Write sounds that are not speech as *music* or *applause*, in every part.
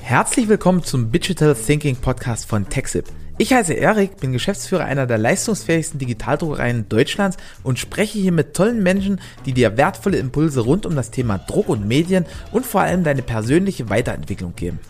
Herzlich willkommen zum Digital Thinking Podcast von TechSip. Ich heiße Erik, bin Geschäftsführer einer der leistungsfähigsten Digitaldruckereien Deutschlands und spreche hier mit tollen Menschen, die dir wertvolle Impulse rund um das Thema Druck und Medien und vor allem deine persönliche Weiterentwicklung geben.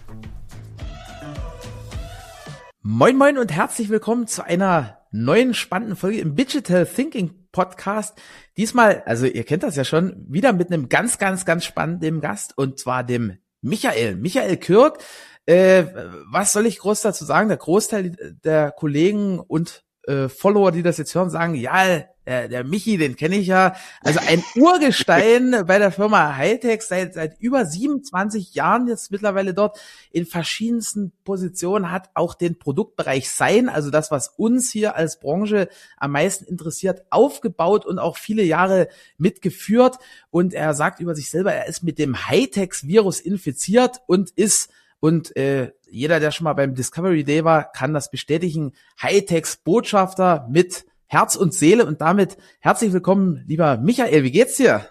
Moin moin und herzlich willkommen zu einer neuen spannenden Folge im Digital Thinking Podcast. Diesmal, also ihr kennt das ja schon, wieder mit einem ganz, ganz, ganz spannenden Gast und zwar dem Michael, Michael Kirk. Äh, was soll ich groß dazu sagen? Der Großteil der Kollegen und äh, Follower, die das jetzt hören, sagen, ja, der, der Michi, den kenne ich ja. Also ein *laughs* Urgestein bei der Firma Hightech seit, seit über 27 Jahren jetzt mittlerweile dort in verschiedensten Positionen, hat auch den Produktbereich Sein, also das, was uns hier als Branche am meisten interessiert, aufgebaut und auch viele Jahre mitgeführt. Und er sagt über sich selber, er ist mit dem Hightech-Virus infiziert und ist und äh, jeder, der schon mal beim Discovery Day war, kann das bestätigen. Hightechs Botschafter mit Herz und Seele und damit herzlich willkommen, lieber Michael. Wie geht's dir?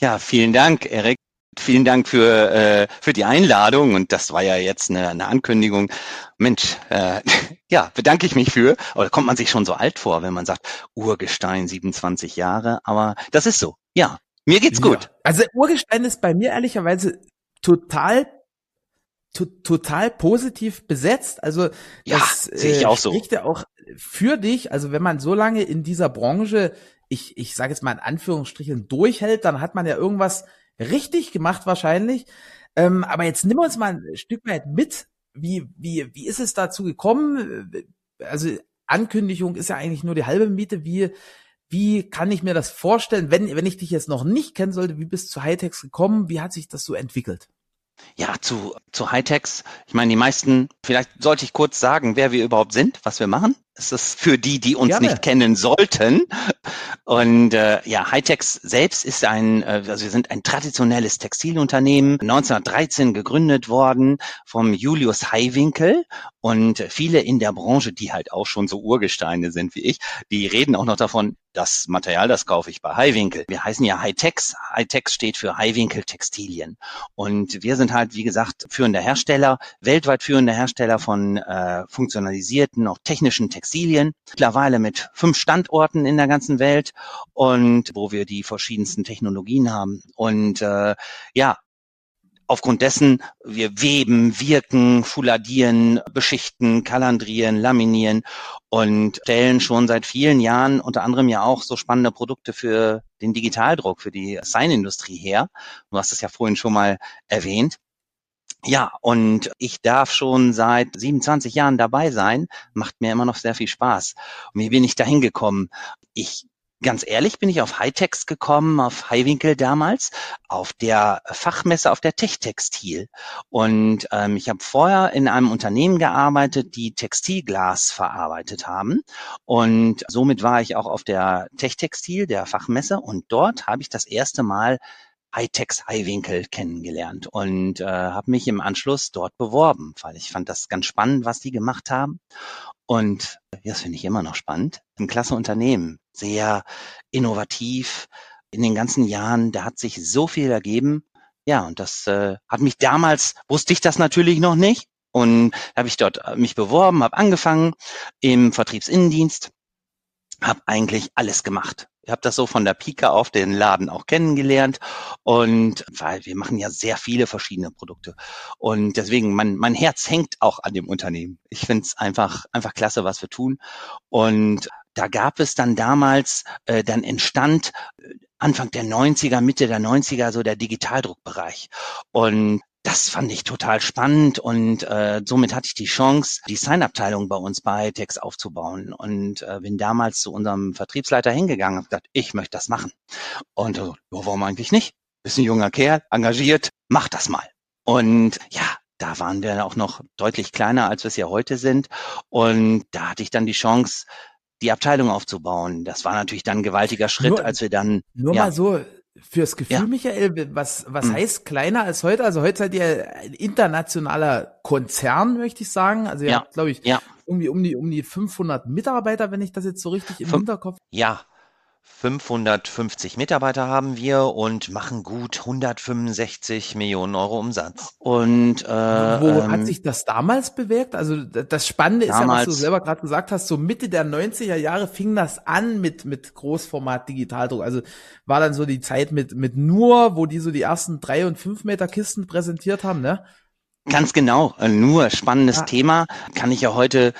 Ja, vielen Dank, Erik. Vielen Dank für, äh, für die Einladung und das war ja jetzt eine, eine Ankündigung. Mensch, äh, *laughs* ja, bedanke ich mich für. Oder kommt man sich schon so alt vor, wenn man sagt, Urgestein, 27 Jahre, aber das ist so. Ja, mir geht's ja. gut. Also Urgestein ist bei mir ehrlicherweise total to total positiv besetzt. Also das ja, sehe ich auch äh, spricht so. ja auch für dich. Also wenn man so lange in dieser Branche, ich, ich sage jetzt mal in Anführungsstrichen, durchhält, dann hat man ja irgendwas richtig gemacht wahrscheinlich. Ähm, aber jetzt nimm uns mal ein Stück weit mit. Wie, wie, wie ist es dazu gekommen? Also Ankündigung ist ja eigentlich nur die halbe Miete. Wie, wie kann ich mir das vorstellen, wenn, wenn ich dich jetzt noch nicht kennen sollte? Wie bist du zu Hightex gekommen? Wie hat sich das so entwickelt? Ja, zu, zu Hightechs. Ich meine, die meisten, vielleicht sollte ich kurz sagen, wer wir überhaupt sind, was wir machen. Es ist für die, die uns Gerne. nicht kennen sollten. Und äh, ja, Hightex selbst ist ein, äh, also wir sind ein traditionelles Textilunternehmen, 1913 gegründet worden vom Julius Heiwinkel. Und viele in der Branche, die halt auch schon so Urgesteine sind wie ich, die reden auch noch davon, das Material, das kaufe ich bei Highwinkel. Wir heißen ja Hightex. Hightex steht für Highwinkel Textilien. Und wir sind halt, wie gesagt, führender Hersteller, weltweit führender Hersteller von äh, funktionalisierten, auch technischen Textilien. Mittlerweile mit fünf Standorten in der ganzen Welt und wo wir die verschiedensten Technologien haben. Und äh, ja, aufgrund dessen wir weben, wirken, fouladieren, beschichten, kalandrieren, laminieren und stellen schon seit vielen Jahren unter anderem ja auch so spannende Produkte für den Digitaldruck, für die Sign-Industrie her. Du hast es ja vorhin schon mal erwähnt. Ja, und ich darf schon seit 27 Jahren dabei sein. Macht mir immer noch sehr viel Spaß. Und wie bin ich dahin gekommen? Ich Ganz ehrlich bin ich auf Hightex gekommen, auf Highwinkel damals, auf der Fachmesse, auf der Techtextil. Und ähm, ich habe vorher in einem Unternehmen gearbeitet, die Textilglas verarbeitet haben. Und somit war ich auch auf der Techtextil, der Fachmesse. Und dort habe ich das erste Mal Hightex Highwinkel kennengelernt und äh, habe mich im Anschluss dort beworben, weil ich fand das ganz spannend, was die gemacht haben. Und das finde ich immer noch spannend. Ein klasse Unternehmen, sehr innovativ. In den ganzen Jahren, da hat sich so viel ergeben. Ja, und das äh, hat mich damals, wusste ich das natürlich noch nicht. Und habe ich dort äh, mich beworben, habe angefangen im Vertriebsinnendienst, habe eigentlich alles gemacht. Ich habe das so von der Pike auf den Laden auch kennengelernt und weil wir machen ja sehr viele verschiedene Produkte und deswegen mein mein Herz hängt auch an dem Unternehmen. Ich finde es einfach einfach klasse, was wir tun und da gab es dann damals, äh, dann entstand äh, Anfang der 90er, Mitte der 90er so der Digitaldruckbereich. Und das fand ich total spannend und äh, somit hatte ich die Chance, die Sign-Abteilung bei uns bei Tex aufzubauen und äh, bin damals zu unserem Vertriebsleiter hingegangen und gesagt, ich möchte das machen. Und äh, warum eigentlich nicht? Bist ein junger Kerl, engagiert, mach das mal. Und ja, da waren wir auch noch deutlich kleiner, als wir es ja heute sind. Und da hatte ich dann die Chance, die Abteilung aufzubauen. Das war natürlich dann ein gewaltiger Schritt, nur, als wir dann. Nur ja, mal so fürs Gefühl, ja. Michael, was, was hm. heißt kleiner als heute? Also heute seid ihr ein internationaler Konzern, möchte ich sagen. Also ihr ja. habt, glaube ich, ja. irgendwie um die, um die 500 Mitarbeiter, wenn ich das jetzt so richtig im Fün Hinterkopf. Ja, 550 Mitarbeiter haben wir und machen gut 165 Millionen Euro Umsatz. Und äh, wo ähm, hat sich das damals bewirkt? Also das Spannende ist ja, was du selber gerade gesagt hast, so Mitte der 90er Jahre fing das an mit mit Großformat Digitaldruck. Also war dann so die Zeit mit mit nur, wo die so die ersten drei und fünf Meter Kisten präsentiert haben, ne? Ganz genau, nur spannendes ja. Thema. Kann ich ja heute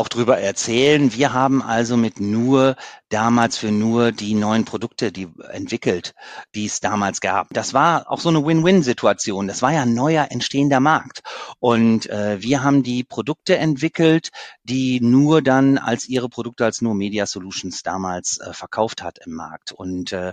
auch drüber erzählen. Wir haben also mit nur damals für nur die neuen Produkte, die entwickelt, die es damals gab. Das war auch so eine Win-Win-Situation. Das war ja ein neuer entstehender Markt. Und äh, wir haben die Produkte entwickelt, die nur dann als ihre Produkte als nur Media Solutions damals äh, verkauft hat im Markt. Und äh,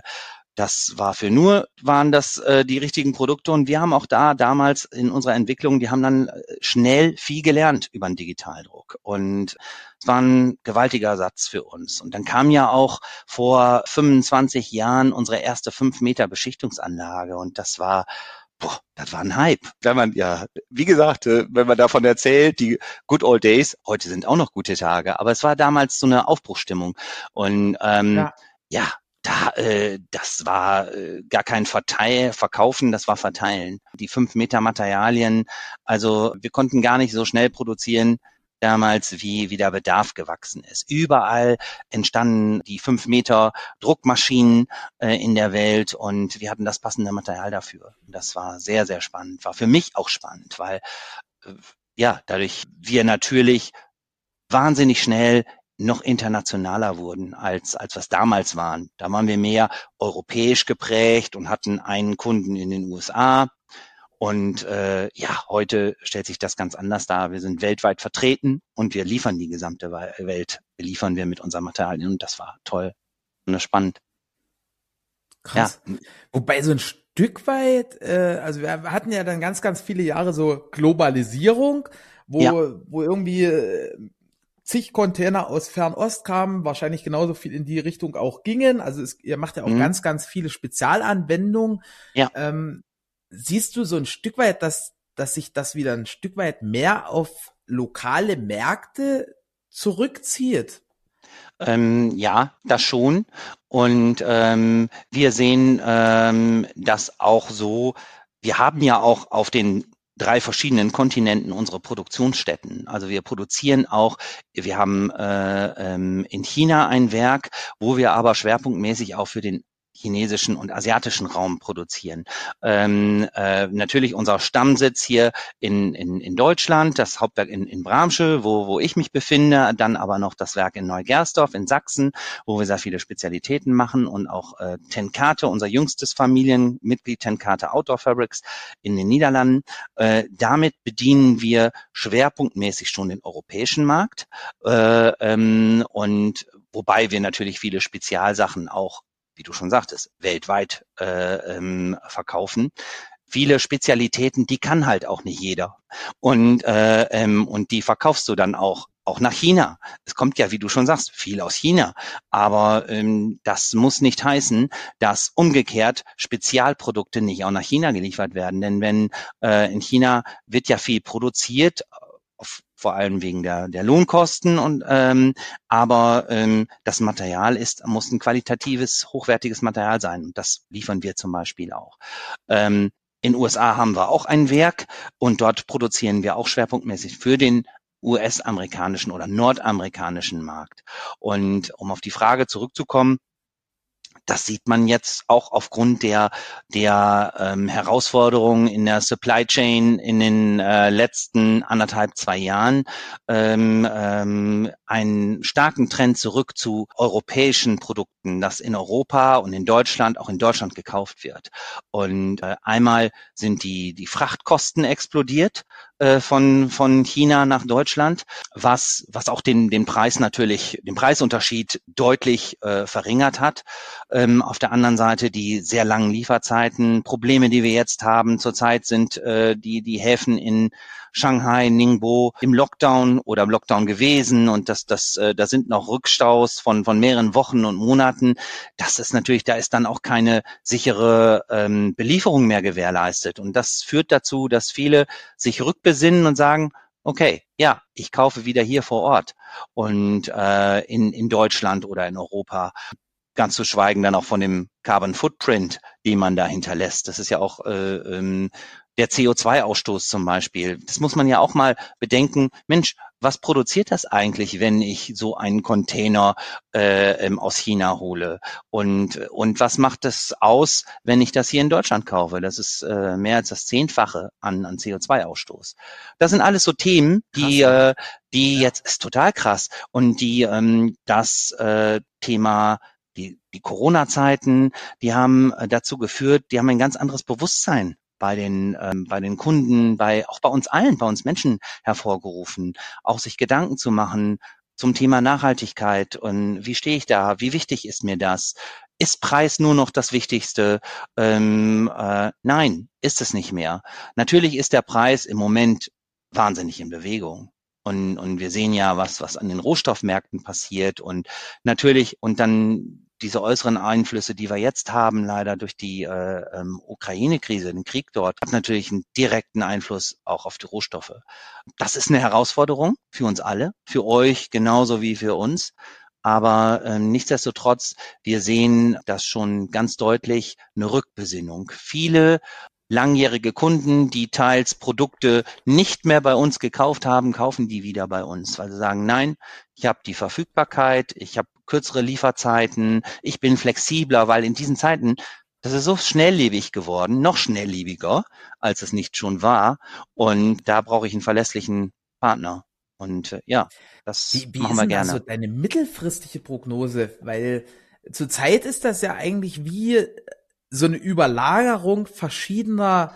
das war für nur, waren das äh, die richtigen Produkte und wir haben auch da damals in unserer Entwicklung, die haben dann äh, schnell viel gelernt über den Digitaldruck und es war ein gewaltiger Satz für uns. Und dann kam ja auch vor 25 Jahren unsere erste 5 Meter Beschichtungsanlage und das war Boah, das war ein Hype. Wenn man, ja, wie gesagt, äh, wenn man davon erzählt, die Good Old Days, heute sind auch noch gute Tage, aber es war damals so eine Aufbruchstimmung. Und ähm, ja. ja, da, äh, das war äh, gar kein Verteil, Verkaufen, das war Verteilen. Die fünf Meter Materialien, also wir konnten gar nicht so schnell produzieren damals, wie, wie der Bedarf gewachsen ist. Überall entstanden die fünf Meter Druckmaschinen äh, in der Welt und wir hatten das passende Material dafür. Das war sehr, sehr spannend. War für mich auch spannend, weil äh, ja, dadurch wir natürlich wahnsinnig schnell noch internationaler wurden, als, als was damals waren. Da waren wir mehr europäisch geprägt und hatten einen Kunden in den USA. Und äh, ja, heute stellt sich das ganz anders dar. Wir sind weltweit vertreten und wir liefern die gesamte Welt, liefern wir mit unseren Materialien. Und das war toll und spannend. Krass. Ja. Wobei so ein Stück weit, äh, also wir hatten ja dann ganz, ganz viele Jahre so Globalisierung, wo, ja. wo irgendwie äh, zig Container aus Fernost kamen, wahrscheinlich genauso viel in die Richtung auch gingen. Also es, ihr macht ja auch mhm. ganz, ganz viele Spezialanwendungen. Ja. Ähm, siehst du so ein Stück weit, dass, dass sich das wieder ein Stück weit mehr auf lokale Märkte zurückzieht? Ähm, ja, das schon. Und ähm, wir sehen ähm, das auch so. Wir haben ja auch auf den drei verschiedenen Kontinenten unsere Produktionsstätten. Also wir produzieren auch, wir haben äh, ähm, in China ein Werk, wo wir aber schwerpunktmäßig auch für den chinesischen und asiatischen Raum produzieren. Ähm, äh, natürlich unser Stammsitz hier in, in, in Deutschland, das Hauptwerk in, in Bramsche, wo, wo ich mich befinde, dann aber noch das Werk in Neugersdorf in Sachsen, wo wir sehr viele Spezialitäten machen und auch äh, Tenkate, unser jüngstes Familienmitglied Tenkate Outdoor Fabrics in den Niederlanden. Äh, damit bedienen wir schwerpunktmäßig schon den europäischen Markt äh, ähm, und wobei wir natürlich viele Spezialsachen auch wie du schon sagtest, weltweit äh, ähm, verkaufen. Viele Spezialitäten, die kann halt auch nicht jeder. Und, äh, ähm, und die verkaufst du dann auch auch nach China. Es kommt ja, wie du schon sagst, viel aus China. Aber ähm, das muss nicht heißen, dass umgekehrt Spezialprodukte nicht auch nach China geliefert werden. Denn wenn äh, in China wird ja viel produziert, auf vor allem wegen der, der Lohnkosten und ähm, aber ähm, das Material ist muss ein qualitatives hochwertiges Material sein und das liefern wir zum Beispiel auch. Ähm, in USA haben wir auch ein Werk und dort produzieren wir auch schwerpunktmäßig für den US-amerikanischen oder nordamerikanischen Markt. Und um auf die Frage zurückzukommen, das sieht man jetzt auch aufgrund der, der ähm, Herausforderungen in der Supply Chain in den äh, letzten anderthalb, zwei Jahren, ähm, ähm, einen starken Trend zurück zu europäischen Produkten, das in Europa und in Deutschland, auch in Deutschland gekauft wird. Und äh, einmal sind die, die Frachtkosten explodiert äh, von, von China nach Deutschland, was, was auch den, den Preis natürlich, den Preisunterschied deutlich äh, verringert hat. Ähm, auf der anderen Seite die sehr langen Lieferzeiten, Probleme, die wir jetzt haben zurzeit sind äh, die, die Häfen in Shanghai, Ningbo im Lockdown oder im Lockdown gewesen und das, das, äh, da sind noch Rückstaus von, von mehreren Wochen und Monaten. Das ist natürlich, da ist dann auch keine sichere ähm, Belieferung mehr gewährleistet. Und das führt dazu, dass viele sich rückbesinnen und sagen, okay, ja, ich kaufe wieder hier vor Ort und äh, in, in Deutschland oder in Europa Ganz zu schweigen dann auch von dem Carbon Footprint, den man da hinterlässt. Das ist ja auch äh, ähm, der CO2-Ausstoß zum Beispiel. Das muss man ja auch mal bedenken. Mensch, was produziert das eigentlich, wenn ich so einen Container äh, ähm, aus China hole? Und, und was macht das aus, wenn ich das hier in Deutschland kaufe? Das ist äh, mehr als das Zehnfache an, an CO2-Ausstoß. Das sind alles so Themen, die, äh, die ja. jetzt ist total krass und die ähm, das äh, Thema die, die Corona-Zeiten, die haben äh, dazu geführt, die haben ein ganz anderes Bewusstsein bei den, ähm, bei den Kunden, bei, auch bei uns allen, bei uns Menschen hervorgerufen, auch sich Gedanken zu machen zum Thema Nachhaltigkeit und wie stehe ich da, wie wichtig ist mir das? Ist Preis nur noch das Wichtigste? Ähm, äh, nein, ist es nicht mehr. Natürlich ist der Preis im Moment wahnsinnig in Bewegung. Und, und wir sehen ja, was, was an den Rohstoffmärkten passiert. Und natürlich, und dann diese äußeren Einflüsse, die wir jetzt haben, leider durch die äh, ähm, Ukraine-Krise, den Krieg dort, hat natürlich einen direkten Einfluss auch auf die Rohstoffe. Das ist eine Herausforderung für uns alle, für euch genauso wie für uns. Aber äh, nichtsdestotrotz, wir sehen das schon ganz deutlich eine Rückbesinnung. Viele langjährige Kunden, die teils Produkte nicht mehr bei uns gekauft haben, kaufen die wieder bei uns, weil sie sagen, nein, ich habe die Verfügbarkeit, ich habe kürzere Lieferzeiten, ich bin flexibler, weil in diesen Zeiten, das ist so schnelllebig geworden, noch schnelllebiger, als es nicht schon war. Und da brauche ich einen verlässlichen Partner. Und äh, ja, das wie, wie machen wir gerne. Also deine mittelfristige Prognose, weil zurzeit ist das ja eigentlich wie so eine Überlagerung verschiedener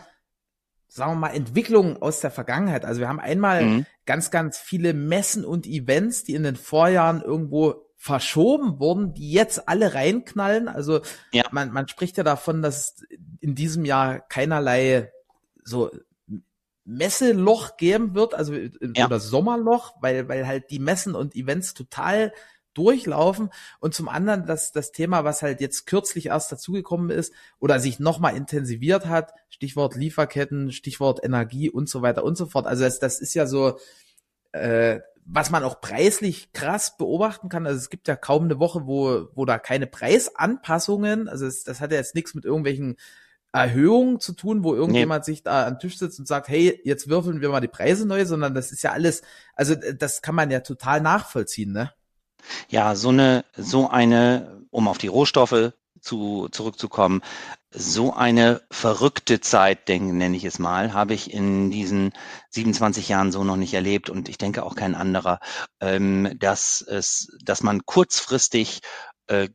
sagen wir mal, Entwicklungen aus der Vergangenheit. Also wir haben einmal mhm. ganz, ganz viele Messen und Events, die in den Vorjahren irgendwo verschoben wurden, die jetzt alle reinknallen. Also ja. man, man spricht ja davon, dass in diesem Jahr keinerlei so Messeloch geben wird, also ja. oder Sommerloch, weil, weil halt die Messen und Events total durchlaufen und zum anderen das, das Thema, was halt jetzt kürzlich erst dazugekommen ist oder sich nochmal intensiviert hat, Stichwort Lieferketten, Stichwort Energie und so weiter und so fort. Also das, das ist ja so, äh, was man auch preislich krass beobachten kann. Also es gibt ja kaum eine Woche, wo, wo da keine Preisanpassungen, also es, das hat ja jetzt nichts mit irgendwelchen Erhöhungen zu tun, wo irgendjemand nee. sich da am Tisch sitzt und sagt, hey, jetzt würfeln wir mal die Preise neu, sondern das ist ja alles, also das kann man ja total nachvollziehen, ne? Ja, so eine, so eine, um auf die Rohstoffe zu, zurückzukommen, so eine verrückte Zeit, denke, nenne ich es mal, habe ich in diesen 27 Jahren so noch nicht erlebt und ich denke auch kein anderer, ähm, dass es, dass man kurzfristig äh,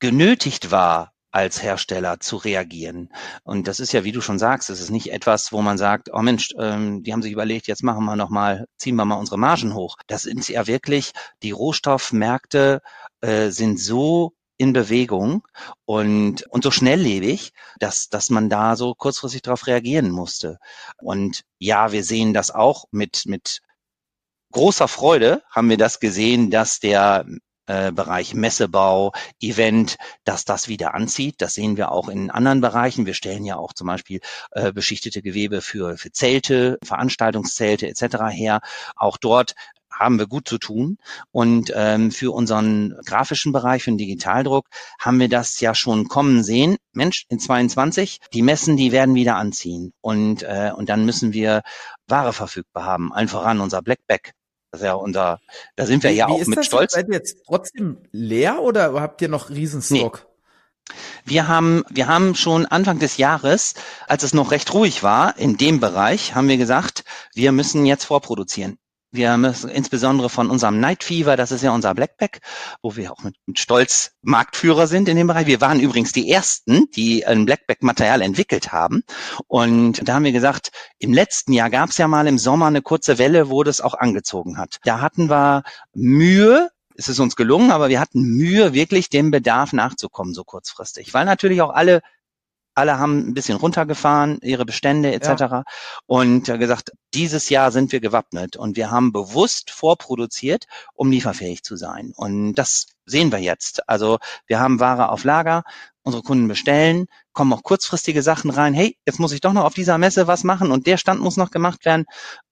genötigt war, als Hersteller zu reagieren. Und das ist ja, wie du schon sagst, es ist nicht etwas, wo man sagt, oh Mensch, ähm, die haben sich überlegt, jetzt machen wir noch mal, ziehen wir mal unsere Margen hoch. Das sind ja wirklich, die Rohstoffmärkte äh, sind so in Bewegung und, und so schnelllebig, dass, dass man da so kurzfristig darauf reagieren musste. Und ja, wir sehen das auch mit, mit großer Freude haben wir das gesehen, dass der äh, Bereich Messebau, Event, dass das wieder anzieht. Das sehen wir auch in anderen Bereichen. Wir stellen ja auch zum Beispiel äh, beschichtete Gewebe für, für Zelte, Veranstaltungszelte etc. her. Auch dort haben wir gut zu tun. Und ähm, für unseren grafischen Bereich, für den Digitaldruck, haben wir das ja schon kommen sehen. Mensch, in 22, die Messen, die werden wieder anziehen. Und, äh, und dann müssen wir Ware verfügbar haben. Allen voran unser Blackback das ist ja unser, da sind wir wie, ja auch mit stolz. Seid ihr jetzt trotzdem leer oder habt ihr noch Riesenstock? Nee. Wir haben, wir haben schon Anfang des Jahres, als es noch recht ruhig war, in dem Bereich, haben wir gesagt, wir müssen jetzt vorproduzieren. Wir müssen insbesondere von unserem Night Fever, das ist ja unser Blackpack, wo wir auch mit, mit Stolz Marktführer sind in dem Bereich. Wir waren übrigens die ersten, die ein Blackpack-Material entwickelt haben. Und da haben wir gesagt, im letzten Jahr gab es ja mal im Sommer eine kurze Welle, wo das auch angezogen hat. Da hatten wir Mühe, es ist uns gelungen, aber wir hatten Mühe, wirklich dem Bedarf nachzukommen, so kurzfristig. Weil natürlich auch alle alle haben ein bisschen runtergefahren, ihre Bestände etc. Ja. Und gesagt, dieses Jahr sind wir gewappnet und wir haben bewusst vorproduziert, um lieferfähig zu sein. Und das sehen wir jetzt. Also wir haben Ware auf Lager, unsere Kunden bestellen, kommen auch kurzfristige Sachen rein. Hey, jetzt muss ich doch noch auf dieser Messe was machen und der Stand muss noch gemacht werden.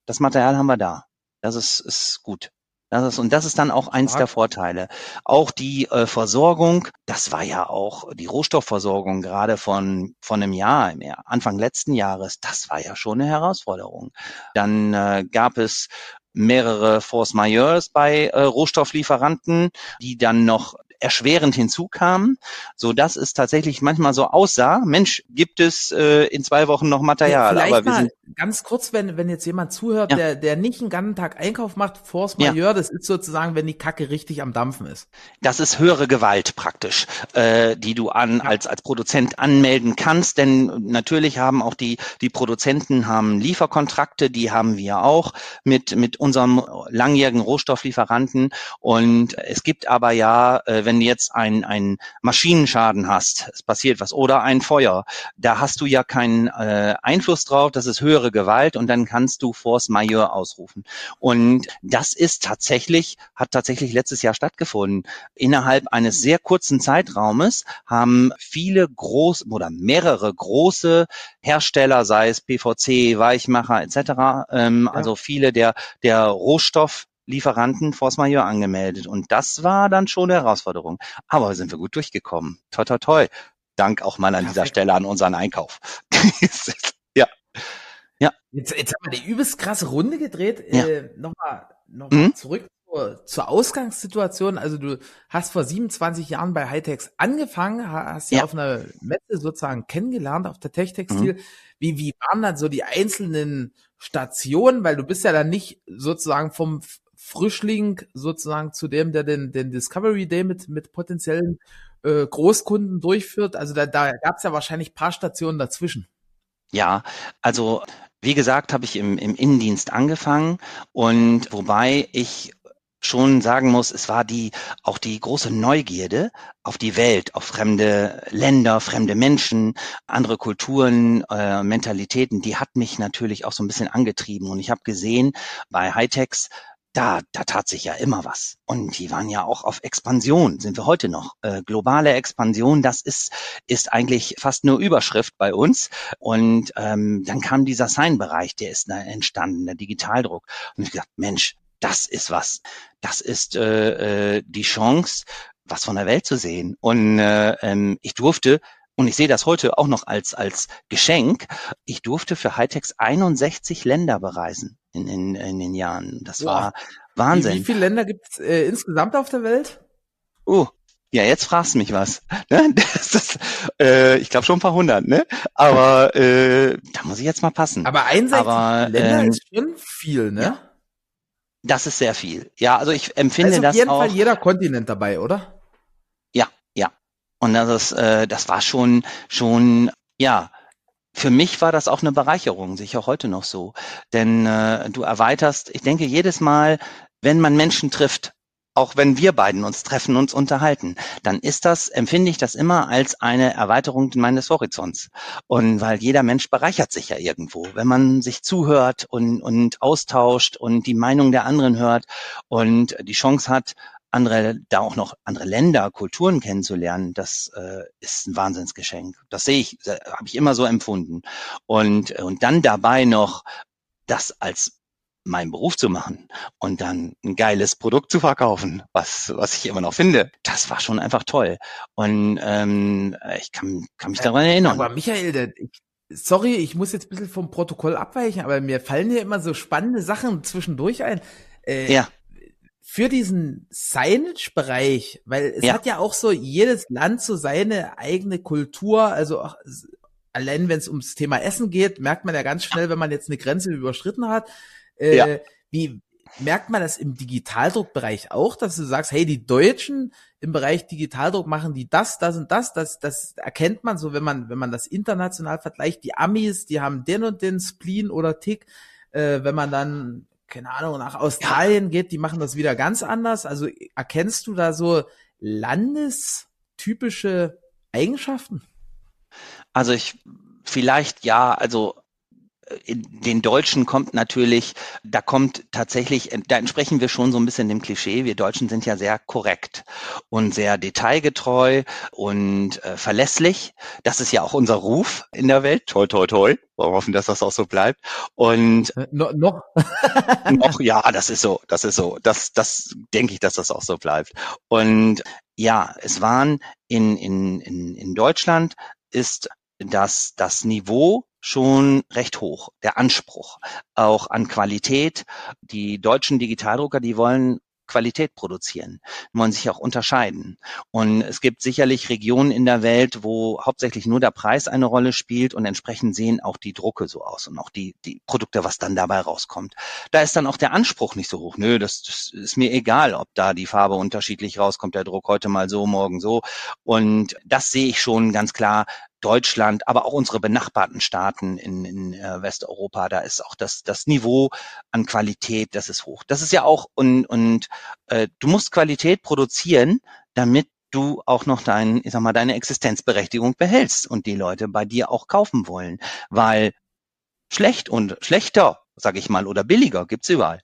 Das Material haben wir da. Das ist, ist gut. Das ist, und das ist dann auch eins der Vorteile. Auch die äh, Versorgung, das war ja auch die Rohstoffversorgung gerade von, von einem Jahr, Anfang letzten Jahres, das war ja schon eine Herausforderung. Dann äh, gab es mehrere Force Majeures bei äh, Rohstofflieferanten, die dann noch erschwerend hinzukam, so dass es tatsächlich manchmal so aussah, Mensch, gibt es äh, in zwei Wochen noch Material. Ja, aber wir sind ganz kurz, wenn, wenn jetzt jemand zuhört, ja. der, der nicht einen ganzen Tag Einkauf macht, Force Majeure, ja. das ist sozusagen, wenn die Kacke richtig am Dampfen ist. Das ist höhere Gewalt praktisch, äh, die du an als, als Produzent anmelden kannst, denn natürlich haben auch die, die Produzenten haben Lieferkontrakte, die haben wir auch mit, mit unserem langjährigen Rohstofflieferanten und es gibt aber ja, äh, wenn du jetzt ein, ein Maschinenschaden hast, es passiert was, oder ein Feuer, da hast du ja keinen äh, Einfluss drauf, das ist höhere höhere Gewalt und dann kannst du Force Majeure ausrufen. Und das ist tatsächlich, hat tatsächlich letztes Jahr stattgefunden. Innerhalb eines sehr kurzen Zeitraumes haben viele groß oder mehrere große Hersteller, sei es PVC, Weichmacher etc., ähm, ja. also viele der, der Rohstoff Lieferanten Force Majeure angemeldet. Und das war dann schon eine Herausforderung. Aber sind wir gut durchgekommen. Toi, toi, toi. Dank auch mal an Perfekt. dieser Stelle an unseren Einkauf. *laughs* ja. Ja. Jetzt, jetzt haben wir die übelst krasse Runde gedreht. Ja. Äh, Nochmal noch mhm. zurück zur, zur Ausgangssituation. Also du hast vor 27 Jahren bei Hightex angefangen, hast ja auf einer Messe sozusagen kennengelernt, auf der Tech-Textil. Mhm. Wie, wie waren dann so die einzelnen Stationen? Weil du bist ja dann nicht sozusagen vom Frischling sozusagen zu dem, der den, den Discovery Day mit, mit potenziellen äh, Großkunden durchführt. Also da, da gab es ja wahrscheinlich paar Stationen dazwischen. Ja, also wie gesagt, habe ich im, im Innendienst angefangen und wobei ich schon sagen muss, es war die auch die große Neugierde auf die Welt, auf fremde Länder, fremde Menschen, andere Kulturen, äh, Mentalitäten, die hat mich natürlich auch so ein bisschen angetrieben. Und ich habe gesehen bei Hightechs, da, da tat sich ja immer was. Und die waren ja auch auf Expansion, sind wir heute noch. Äh, globale Expansion, das ist, ist eigentlich fast nur Überschrift bei uns. Und ähm, dann kam dieser Sign-Bereich, der ist entstanden, der Digitaldruck. Und ich gesagt, Mensch, das ist was. Das ist äh, äh, die Chance, was von der Welt zu sehen. Und äh, ähm, ich durfte und ich sehe das heute auch noch als, als Geschenk. Ich durfte für Hightechs 61 Länder bereisen in, in, in den Jahren. Das war Wahnsinn. Wie, wie viele Länder gibt es äh, insgesamt auf der Welt? Oh, ja, jetzt fragst du mich was. *laughs* Ne? Das ist, äh, ich glaube schon ein paar hundert, ne? Aber äh, da muss ich jetzt mal passen. Aber 61 Aber, Länder ähm, ist schon viel, ne? Ja, das ist sehr viel. Ja, also ich empfinde also das auch. Auf jeden Fall jeder Kontinent dabei, oder? Ja, ja. Und das ist, äh, das war schon, schon, ja, für mich war das auch eine Bereicherung, sicher heute noch so. Denn äh, du erweiterst, ich denke, jedes Mal, wenn man Menschen trifft, auch wenn wir beiden uns treffen, uns unterhalten, dann ist das, empfinde ich das immer als eine Erweiterung meines Horizonts. Und weil jeder Mensch bereichert sich ja irgendwo, wenn man sich zuhört und, und austauscht und die Meinung der anderen hört und die Chance hat, andere, da auch noch andere Länder, Kulturen kennenzulernen, das äh, ist ein Wahnsinnsgeschenk. Das sehe ich, äh, habe ich immer so empfunden. Und, und dann dabei noch das als meinen Beruf zu machen und dann ein geiles Produkt zu verkaufen, was, was ich immer noch finde, das war schon einfach toll. Und ähm, ich kann, kann mich daran erinnern. Aber Michael, der, sorry, ich muss jetzt ein bisschen vom Protokoll abweichen, aber mir fallen hier immer so spannende Sachen zwischendurch ein. Äh, ja für diesen Signage-Bereich, weil es ja. hat ja auch so jedes Land so seine eigene Kultur, also auch, allein wenn es ums Thema Essen geht, merkt man ja ganz schnell, wenn man jetzt eine Grenze überschritten hat, äh, ja. wie merkt man das im Digitaldruckbereich auch, dass du sagst, hey, die Deutschen im Bereich Digitaldruck machen die das, das und das, das, das erkennt man so, wenn man, wenn man das international vergleicht. Die Amis, die haben den und den Spleen oder Tick. Äh, wenn man dann keine Ahnung, nach Australien ja. geht, die machen das wieder ganz anders. Also erkennst du da so landestypische Eigenschaften? Also ich vielleicht ja, also den Deutschen kommt natürlich, da kommt tatsächlich, da entsprechen wir schon so ein bisschen dem Klischee. Wir Deutschen sind ja sehr korrekt und sehr detailgetreu und äh, verlässlich. Das ist ja auch unser Ruf in der Welt. Toi, toi, toi. Wir hoffen, dass das auch so bleibt. Und äh, no, noch? *laughs* noch, ja, das ist so, das ist so. Das, das denke ich, dass das auch so bleibt. Und ja, es waren in, in, in, in Deutschland ist das, das Niveau schon recht hoch, der Anspruch auch an Qualität. Die deutschen Digitaldrucker, die wollen Qualität produzieren, wollen sich auch unterscheiden. Und es gibt sicherlich Regionen in der Welt, wo hauptsächlich nur der Preis eine Rolle spielt und entsprechend sehen auch die Drucke so aus und auch die, die Produkte, was dann dabei rauskommt. Da ist dann auch der Anspruch nicht so hoch. Nö, das, das ist mir egal, ob da die Farbe unterschiedlich rauskommt, der Druck heute mal so, morgen so. Und das sehe ich schon ganz klar Deutschland, aber auch unsere benachbarten Staaten in, in äh, Westeuropa, da ist auch das, das Niveau an Qualität, das ist hoch. Das ist ja auch, und, und äh, du musst Qualität produzieren, damit du auch noch dein, ich sag mal, deine Existenzberechtigung behältst und die Leute bei dir auch kaufen wollen. Weil schlecht und schlechter, sag ich mal, oder billiger gibt's überall.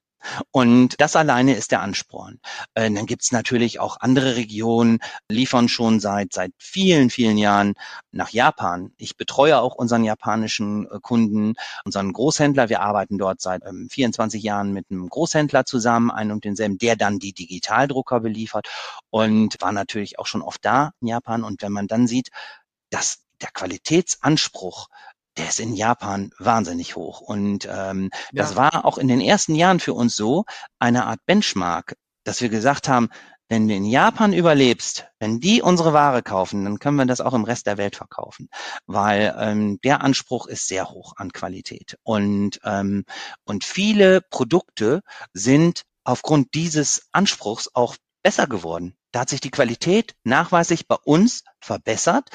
Und das alleine ist der Ansporn. Äh, dann gibt's natürlich auch andere Regionen, liefern schon seit seit vielen, vielen Jahren nach Japan. Ich betreue auch unseren japanischen äh, Kunden, unseren Großhändler. Wir arbeiten dort seit ähm, 24 Jahren mit einem Großhändler zusammen, einen und denselben, der dann die Digitaldrucker beliefert und war natürlich auch schon oft da in Japan. Und wenn man dann sieht, dass der Qualitätsanspruch der ist in Japan wahnsinnig hoch. Und ähm, ja. das war auch in den ersten Jahren für uns so eine Art Benchmark, dass wir gesagt haben, wenn du in Japan überlebst, wenn die unsere Ware kaufen, dann können wir das auch im Rest der Welt verkaufen, weil ähm, der Anspruch ist sehr hoch an Qualität und ähm, und viele Produkte sind aufgrund dieses Anspruchs auch besser geworden. Da hat sich die Qualität nachweislich bei uns verbessert,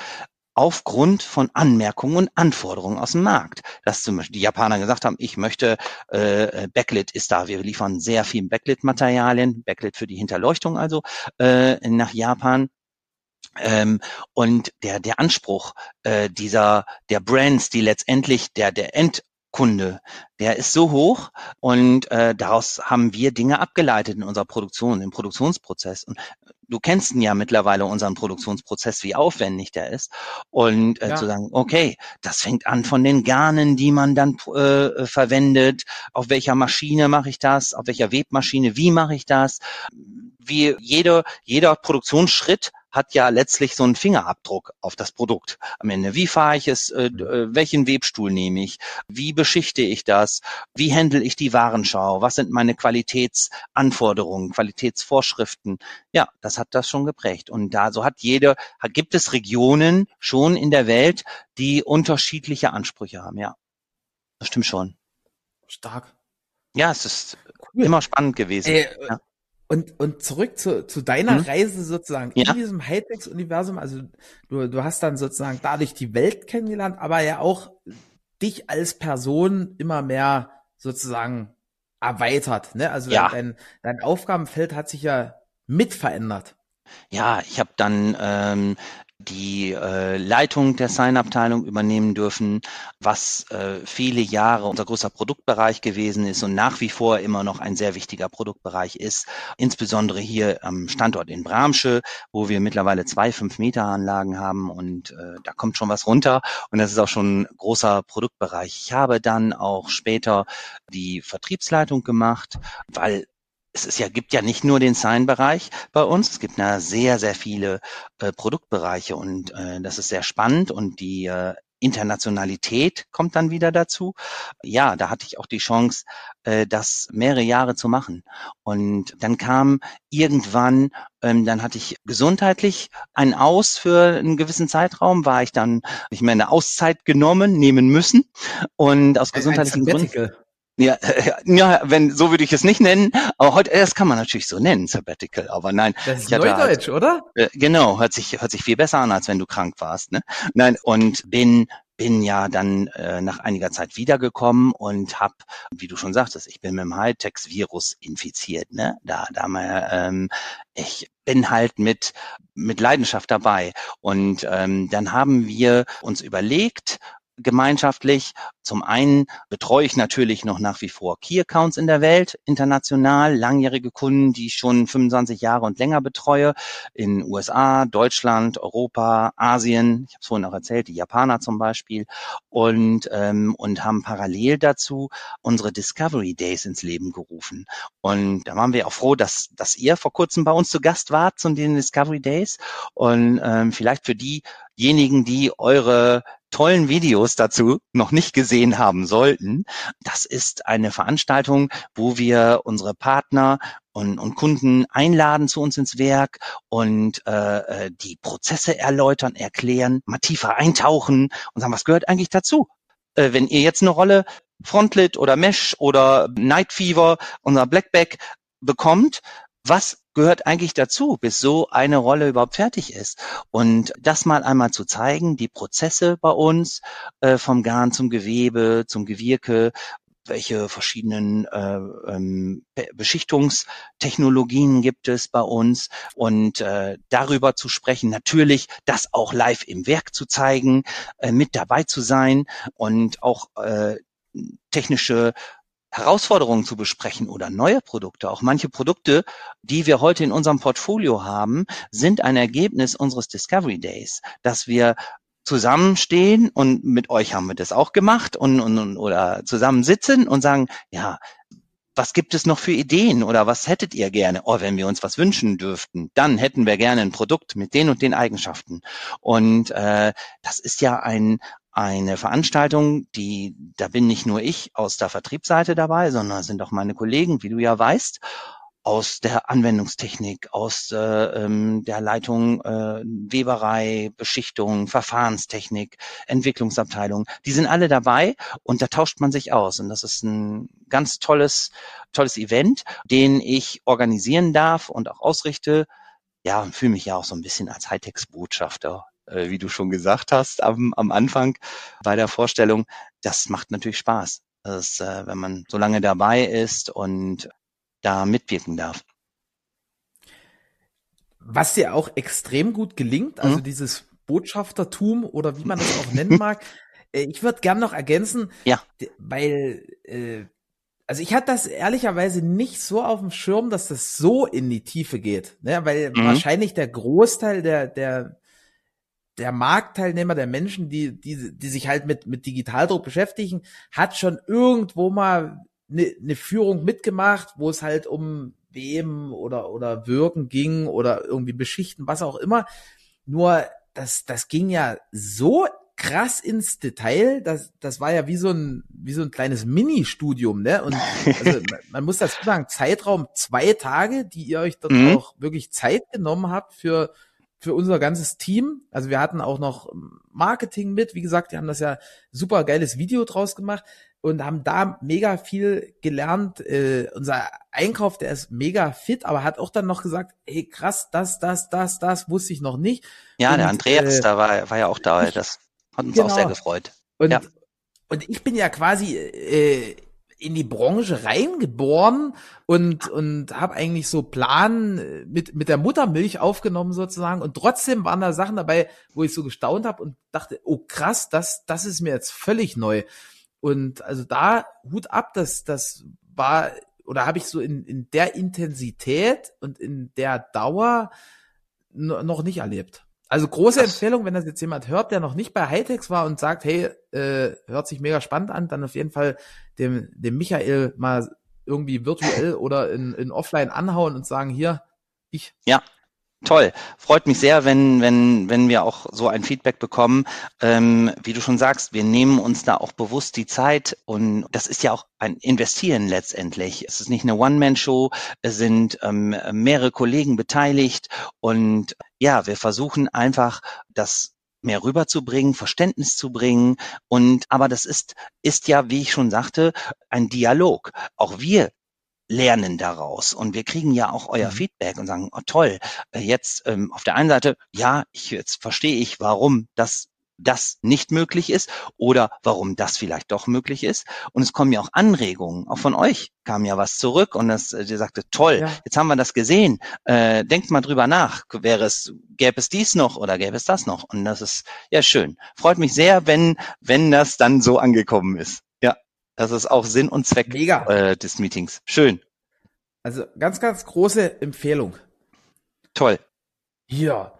aufgrund von Anmerkungen und Anforderungen aus dem Markt. Dass zum Beispiel die Japaner gesagt haben, ich möchte, äh, Backlit ist da, wir liefern sehr viel Backlit-Materialien, Backlit für die Hinterleuchtung also, äh, nach Japan. Ähm, und der, der Anspruch äh, dieser, der Brands, die letztendlich der, der End, Kunde, der ist so hoch und äh, daraus haben wir Dinge abgeleitet in unserer Produktion, im Produktionsprozess. Und du kennst ihn ja mittlerweile unseren Produktionsprozess, wie aufwendig der ist. Und äh, ja. zu sagen, okay, das fängt an von den Garnen, die man dann äh, verwendet, auf welcher Maschine mache ich das, auf welcher Webmaschine, wie mache ich das, wie jeder, jeder Produktionsschritt hat ja letztlich so einen Fingerabdruck auf das Produkt am Ende. Wie fahre ich es? Äh, äh, welchen Webstuhl nehme ich? Wie beschichte ich das? Wie handle ich die Warenschau? Was sind meine Qualitätsanforderungen, Qualitätsvorschriften? Ja, das hat das schon geprägt. Und da so hat jede, gibt es Regionen schon in der Welt, die unterschiedliche Ansprüche haben. Ja, das stimmt schon. Stark. Ja, es ist cool. immer spannend gewesen. Ey, ja. Und, und zurück zu, zu deiner hm? Reise sozusagen ja. in diesem Hightech-Universum. Also du, du hast dann sozusagen dadurch die Welt kennengelernt, aber ja auch dich als Person immer mehr sozusagen erweitert. Ne? Also ja. dein, dein Aufgabenfeld hat sich ja mit verändert. Ja, ich habe dann ähm, die äh, Leitung der Sign-Abteilung übernehmen dürfen, was äh, viele Jahre unser großer Produktbereich gewesen ist und nach wie vor immer noch ein sehr wichtiger Produktbereich ist, insbesondere hier am Standort in Bramsche, wo wir mittlerweile zwei 5-Meter-Anlagen haben und äh, da kommt schon was runter und das ist auch schon ein großer Produktbereich. Ich habe dann auch später die Vertriebsleitung gemacht, weil es ist ja, gibt ja nicht nur den Sign-Bereich bei uns, es gibt ja sehr, sehr viele äh, Produktbereiche und äh, das ist sehr spannend und die äh, Internationalität kommt dann wieder dazu. Ja, da hatte ich auch die Chance, äh, das mehrere Jahre zu machen. Und dann kam irgendwann, ähm, dann hatte ich gesundheitlich ein Aus für einen gewissen Zeitraum, war ich dann, ich meine, Auszeit genommen, nehmen müssen. Und aus gesundheitlichen Gründen. Ja, ja, wenn so würde ich es nicht nennen, aber heute das kann man natürlich so nennen, Sabbatical, aber nein. Das ist Neudeutsch, halt, oder? Äh, genau, hört sich hört sich viel besser an, als wenn du krank warst, ne? Nein, und bin bin ja dann äh, nach einiger Zeit wiedergekommen und habe, wie du schon sagtest, ich bin mit dem Hightex-Virus infiziert. Ne? Da, da mal, ähm, ich bin halt mit mit Leidenschaft dabei und ähm, dann haben wir uns überlegt, gemeinschaftlich. Zum einen betreue ich natürlich noch nach wie vor Key Accounts in der Welt, international, langjährige Kunden, die ich schon 25 Jahre und länger betreue, in USA, Deutschland, Europa, Asien, ich habe es vorhin auch erzählt, die Japaner zum Beispiel, und, ähm, und haben parallel dazu unsere Discovery Days ins Leben gerufen. Und da waren wir auch froh, dass, dass ihr vor kurzem bei uns zu Gast wart zu den Discovery Days. Und ähm, vielleicht für diejenigen, die eure tollen Videos dazu noch nicht gesehen haben sollten. Das ist eine Veranstaltung, wo wir unsere Partner und, und Kunden einladen zu uns ins Werk und äh, äh, die Prozesse erläutern, erklären, mal tiefer eintauchen und sagen, was gehört eigentlich dazu? Äh, wenn ihr jetzt eine Rolle Frontlit oder Mesh oder Night Fever, unser Blackback bekommt, was gehört eigentlich dazu, bis so eine Rolle überhaupt fertig ist. Und das mal einmal zu zeigen, die Prozesse bei uns, äh, vom Garn zum Gewebe, zum Gewirke, welche verschiedenen äh, ähm, Beschichtungstechnologien gibt es bei uns und äh, darüber zu sprechen, natürlich das auch live im Werk zu zeigen, äh, mit dabei zu sein und auch äh, technische Herausforderungen zu besprechen oder neue Produkte. Auch manche Produkte, die wir heute in unserem Portfolio haben, sind ein Ergebnis unseres Discovery Days, dass wir zusammenstehen und mit euch haben wir das auch gemacht und, und oder zusammensitzen und sagen, ja, was gibt es noch für Ideen oder was hättet ihr gerne? Oh, wenn wir uns was wünschen dürften, dann hätten wir gerne ein Produkt mit den und den Eigenschaften. Und äh, das ist ja ein, eine Veranstaltung, die, da bin nicht nur ich aus der Vertriebsseite dabei, sondern sind auch meine Kollegen, wie du ja weißt, aus der Anwendungstechnik, aus äh, ähm, der Leitung äh, Weberei, Beschichtung, Verfahrenstechnik, Entwicklungsabteilung. Die sind alle dabei und da tauscht man sich aus. Und das ist ein ganz tolles, tolles Event, den ich organisieren darf und auch ausrichte. Ja, und fühle mich ja auch so ein bisschen als Hightech-Botschafter äh, wie du schon gesagt hast am, am Anfang bei der Vorstellung, das macht natürlich Spaß. Das, äh, wenn man so lange dabei ist und da mitwirken darf. Was dir auch extrem gut gelingt, also mhm. dieses Botschaftertum oder wie man das auch nennen mag. *laughs* Äh, ich würde gern noch ergänzen, ja. weil äh, also ich hatte das ehrlicherweise nicht so auf dem Schirm, dass das so in die Tiefe geht, ne? weil mhm. wahrscheinlich der Großteil der der der Marktteilnehmer, der Menschen, die, die, die sich halt mit, mit Digitaldruck beschäftigen, hat schon irgendwo mal eine, eine Führung mitgemacht, wo es halt um Weben oder, oder Wirken ging oder irgendwie Beschichten, was auch immer. Nur, das, das ging ja so krass ins Detail, das, das war ja wie so ein, wie so ein kleines Mini-Studium, ne? Und also, *laughs* man muss dazu sagen, Zeitraum zwei Tage, die ihr euch dort mhm. auch wirklich Zeit genommen habt für, für unser ganzes Team. Also wir hatten auch noch Marketing mit. Wie gesagt, die haben das ja super geiles Video draus gemacht und haben da mega viel gelernt. Äh, unser Einkauf, der ist mega fit, aber hat auch dann noch gesagt, hey krass, das, das, das, das wusste ich noch nicht. Ja, und, der Andreas, äh, da war, war ja auch da. Das hat uns genau. auch sehr gefreut. Und, ja. und ich bin ja quasi äh, in die Branche reingeboren und und habe eigentlich so Plan mit mit der Muttermilch aufgenommen sozusagen und trotzdem waren da Sachen dabei, wo ich so gestaunt habe und dachte, oh krass, das das ist mir jetzt völlig neu. Und also da Hut ab, das das war oder habe ich so in in der Intensität und in der Dauer noch nicht erlebt. Also große das Empfehlung, wenn das jetzt jemand hört, der noch nicht bei Hightechs war und sagt, hey, äh, hört sich mega spannend an, dann auf jeden Fall dem, dem Michael mal irgendwie virtuell *laughs* oder in, in offline anhauen und sagen, hier, ich. Ja, Toll, freut mich sehr, wenn wenn wenn wir auch so ein Feedback bekommen. Ähm, wie du schon sagst, wir nehmen uns da auch bewusst die Zeit und das ist ja auch ein Investieren letztendlich. Es ist nicht eine One-Man-Show, es sind ähm, mehrere Kollegen beteiligt und ja, wir versuchen einfach das mehr rüberzubringen, Verständnis zu bringen. Und aber das ist, ist ja, wie ich schon sagte, ein Dialog. Auch wir lernen daraus. Und wir kriegen ja auch euer mhm. Feedback und sagen, oh toll, äh, jetzt ähm, auf der einen Seite, ja, ich, jetzt verstehe ich, warum das das nicht möglich ist oder warum das vielleicht doch möglich ist. Und es kommen ja auch Anregungen, auch von euch kam ja was zurück und das, äh, ihr sagte, toll, ja. jetzt haben wir das gesehen, äh, denkt mal drüber nach, wäre es, gäbe es dies noch oder gäbe es das noch? Und das ist ja schön. Freut mich sehr, wenn, wenn das dann so angekommen ist. Ja, das ist auch Sinn und Zweck. Äh, des Meetings. Schön. Also ganz, ganz große Empfehlung. Toll. Ja.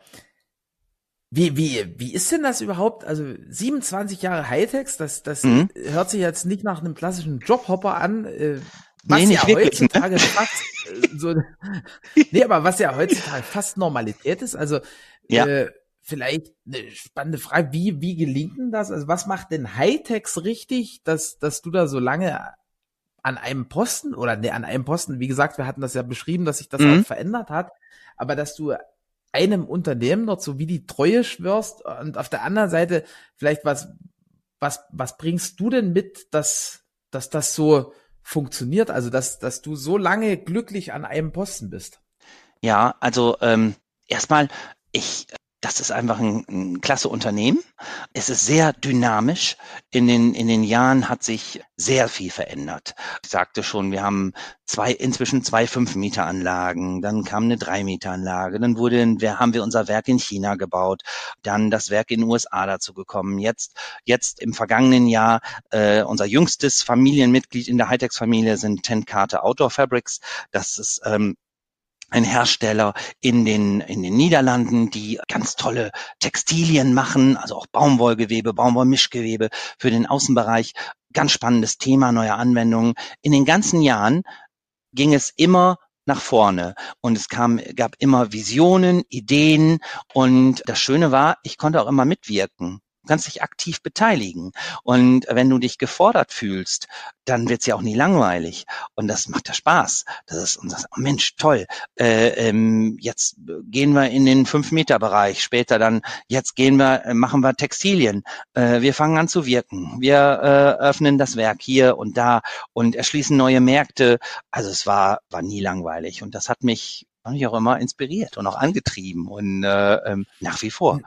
Wie, wie, wie ist denn das überhaupt? Also 27 Jahre Hightechs, das, das mhm. hört sich jetzt nicht nach einem klassischen Jobhopper an. Äh, was nee, ja wirklich, ne? heutzutage ne? fast äh, so, *laughs* nee, aber was ja heutzutage fast Normalität ist, also ja. äh, vielleicht eine spannende Frage, wie, wie gelingt denn das? Also was macht denn Hightechs richtig, dass, dass du da so lange an einem Posten oder ne, an einem Posten, wie gesagt, wir hatten das ja beschrieben, dass sich das mhm. auch verändert hat, aber dass du einem Unternehmen dort so wie die Treue schwörst und auf der anderen Seite vielleicht was, was, was bringst du denn mit, dass, dass das so funktioniert, also dass, dass du so lange glücklich an einem Posten bist? Ja, also ähm, erstmal, ich das ist einfach ein, ein klasse Unternehmen. Es ist sehr dynamisch. In den, in den Jahren hat sich sehr viel verändert. Ich sagte schon, wir haben zwei, inzwischen zwei fünf Meter Anlagen. Dann kam eine drei Meter Anlage. Dann wurde, wir, haben wir unser Werk in China gebaut. Dann das Werk in den USA dazu gekommen. Jetzt, jetzt im vergangenen Jahr, äh, unser jüngstes Familienmitglied in der Hightech-Familie sind Ten Karte Outdoor Fabrics. Das ist, ähm, ein Hersteller in den, in den Niederlanden, die ganz tolle Textilien machen, also auch Baumwollgewebe, Baumwollmischgewebe für den Außenbereich. Ganz spannendes Thema, neue Anwendungen. In den ganzen Jahren ging es immer nach vorne und es kam, gab immer Visionen, Ideen und das Schöne war, ich konnte auch immer mitwirken. Du kannst dich aktiv beteiligen. Und wenn du dich gefordert fühlst, dann wird's ja auch nie langweilig. Und das macht ja Spaß. Das ist das, oh Mensch, toll. Äh, ähm, jetzt gehen wir in den Fünf-Meter-Bereich. Später dann, jetzt gehen wir, äh, machen wir Textilien. Äh, wir fangen an zu wirken. Wir äh, öffnen das Werk hier und da und erschließen neue Märkte. Also es war, war nie langweilig. Und das hat mich hat mich auch immer inspiriert und auch angetrieben und äh, ähm, nach wie vor.